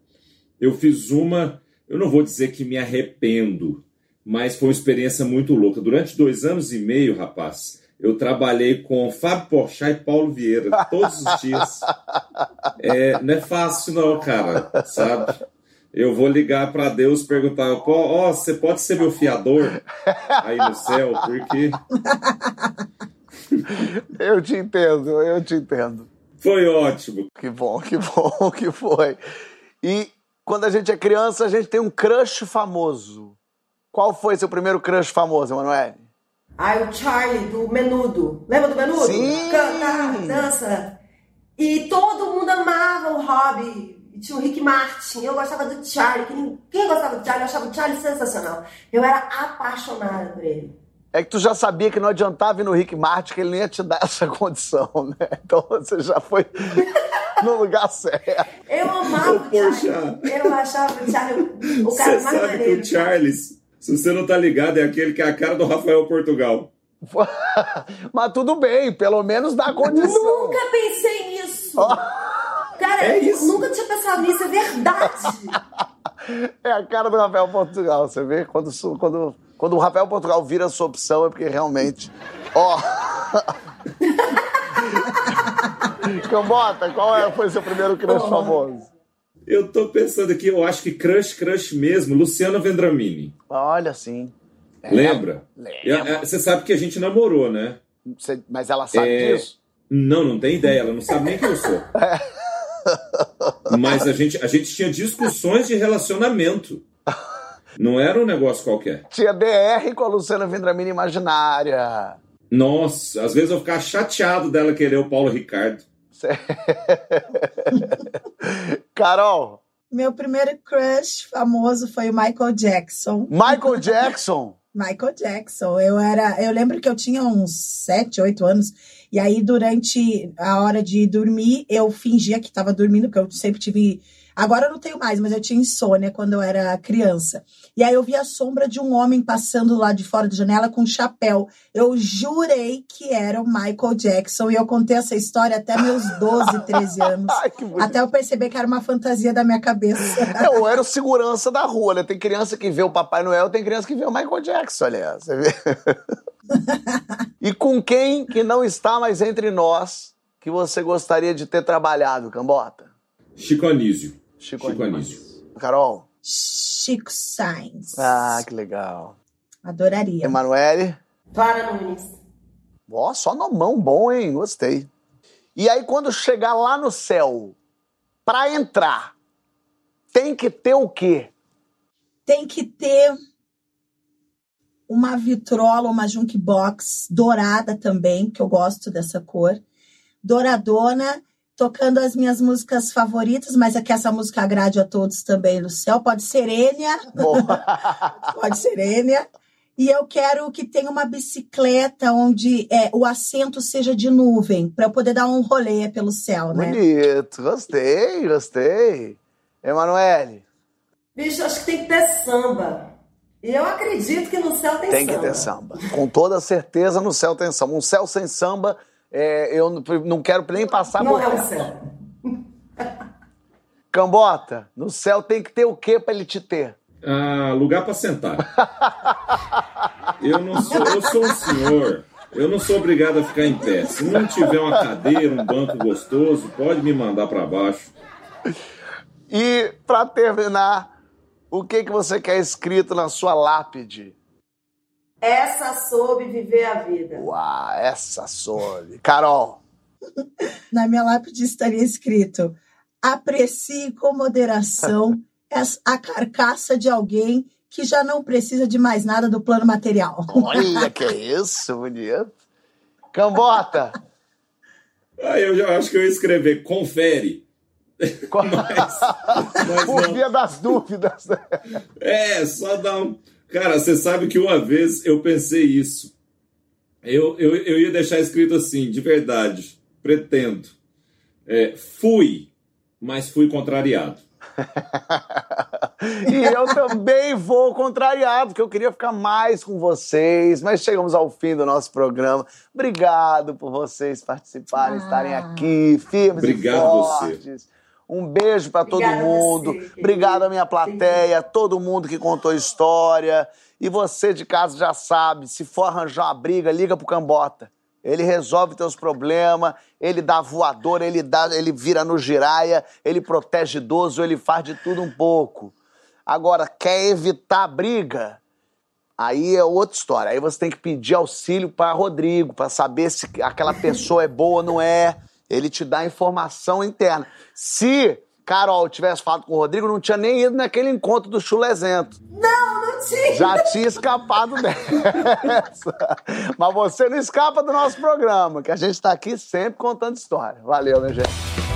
eu fiz uma, eu não vou dizer que me arrependo, mas foi uma experiência muito louca. Durante dois anos e meio, rapaz, eu trabalhei com Fábio Porchat e Paulo Vieira todos os dias. É, não é fácil não, cara, sabe? Eu vou ligar para Deus perguntar, "Pô, ó, você pode ser meu fiador aí no céu, porque Eu te entendo, eu te entendo. foi ótimo. Que bom, que bom que foi. E quando a gente é criança, a gente tem um crush famoso. Qual foi seu primeiro crush famoso, Emanuele? Ai, o Charlie do Menudo. Lembra do Menudo? Sim! Canta, dança. E todo mundo amava o Hobby. E tinha o Rick Martin. Eu gostava do Charlie. Que ninguém gostava do Charlie. Eu achava o Charlie sensacional. Eu era apaixonada por ele. É que tu já sabia que não adiantava ir no Rick Martin, que ele nem ia te dar essa condição, né? Então você já foi no lugar certo. Eu amava o Charlie. Eu achava o Charlie o cara Você mais sabe que o Charles, se você não tá ligado, é aquele que é a cara do Rafael Portugal. Mas tudo bem, pelo menos dá condição. Nunca pensei nisso. Cara, É isso. nunca tinha pensado nisso. É verdade. É a cara do Rafael Portugal, você vê? Quando, quando, quando o Rafael Portugal vira a sua opção é porque realmente. Ó! Cambota, qual é, foi seu primeiro crush famoso? Eu tô pensando aqui, eu acho que crush, crush mesmo, Luciana Vendramini. Olha, sim. Lembra? lembro. Eu- é, Você sabe que a gente namorou, né? Você- mas ela sabe É. disso? Não, não tem ideia, ela não sabe nem quem eu sou. Mas a gente, a gente tinha discussões de relacionamento. Não era um negócio qualquer. Tinha DR com a Luciana Vendramini imaginária. Nossa, às vezes eu ficava chateado dela querer o Paulo Ricardo. Carol, Meu primeiro crush famoso foi o Michael Jackson. Michael Jackson. Michael Jackson. Eu era, eu lembro que eu tinha uns 7, 8 anos. E aí, durante a hora de dormir, eu fingia que estava dormindo, porque eu sempre tive Agora eu não tenho mais, mas eu tinha insônia quando eu era criança. E aí eu vi a sombra de um homem passando lá de fora da janela com um chapéu. Eu jurei que era o Michael Jackson e eu contei essa história até meus 12, 13 anos. Ai, até eu perceber que era uma fantasia da minha cabeça. Eu era o segurança da rua, né? Tem criança que vê o Papai Noel, tem criança que vê o Michael Jackson, aliás. Você vê? e com quem que não está mais entre nós que você gostaria de ter trabalhado, Cambota? Chico Anísio. Chico, Chico Anísio. Carol? Chico Sainz. Ah, que legal. Adoraria. Emanuele? Clara Nunes. Ó, só nomão bom, hein? Gostei. E aí, quando chegar lá no céu, pra entrar, tem que ter o quê? Tem que ter uma vitrola, uma jukebox dourada também, que eu gosto dessa cor. Douradona tocando as minhas músicas favoritas, mas é que essa música agrade a todos também no céu. Pode ser Enya. Pode ser Enya. E eu quero que tenha uma bicicleta onde é, o assento seja de nuvem, para eu poder dar um rolê pelo céu, né? Bonito, gostei, gostei. Emanuele? Bicho, acho que tem que ter samba. E eu acredito que no céu tem, tem samba. Tem que ter samba. Com toda certeza no céu tem samba. Um céu sem samba é, eu não quero nem passar não por é o céu. Cambota, no céu tem que ter o que para ele te ter? Ah, lugar para sentar. eu não sou, eu sou um senhor. Eu não sou obrigado a ficar em pé. Se não tiver uma cadeira, um banco gostoso, pode me mandar para baixo. E para terminar, o que que você quer escrito na sua lápide? Essa soube viver a vida. Uau, essa soube. Carol. Na minha lápide estaria escrito: aprecie com moderação a carcaça de alguém que já não precisa de mais nada do plano material. Olha que é isso, bonito. Cambota. Ah, eu já acho que eu ia escrever confere. mas, mas Por via das dúvidas. Né? É, só dar um Cara, você sabe que uma vez eu pensei isso. Eu, eu, eu ia deixar escrito assim, de verdade, pretendo. É, fui, mas fui contrariado. e eu também vou contrariado, porque eu queria ficar mais com vocês, mas chegamos ao fim do nosso programa. Obrigado por vocês participarem, ah. estarem aqui, firmes Obrigado e fortes. Você. Um beijo para todo mundo. Obrigado à minha plateia, todo mundo que contou história. E você de casa já sabe, se for arranjar uma briga, liga pro Cambota. Ele resolve teus problemas, ele dá voador, ele dá, ele vira no giraia, ele protege idoso, ele faz de tudo um pouco. Agora, quer evitar briga? Aí é outra história. Aí você tem que pedir auxílio para Rodrigo, para saber se aquela pessoa é boa ou não é. Ele te dá informação interna. Se Carol tivesse falado com o Rodrigo, não tinha nem ido naquele encontro do chulezento. Não, não tinha. Já tinha escapado dessa. Mas você não escapa do nosso programa, que a gente está aqui sempre contando história. Valeu, minha gente.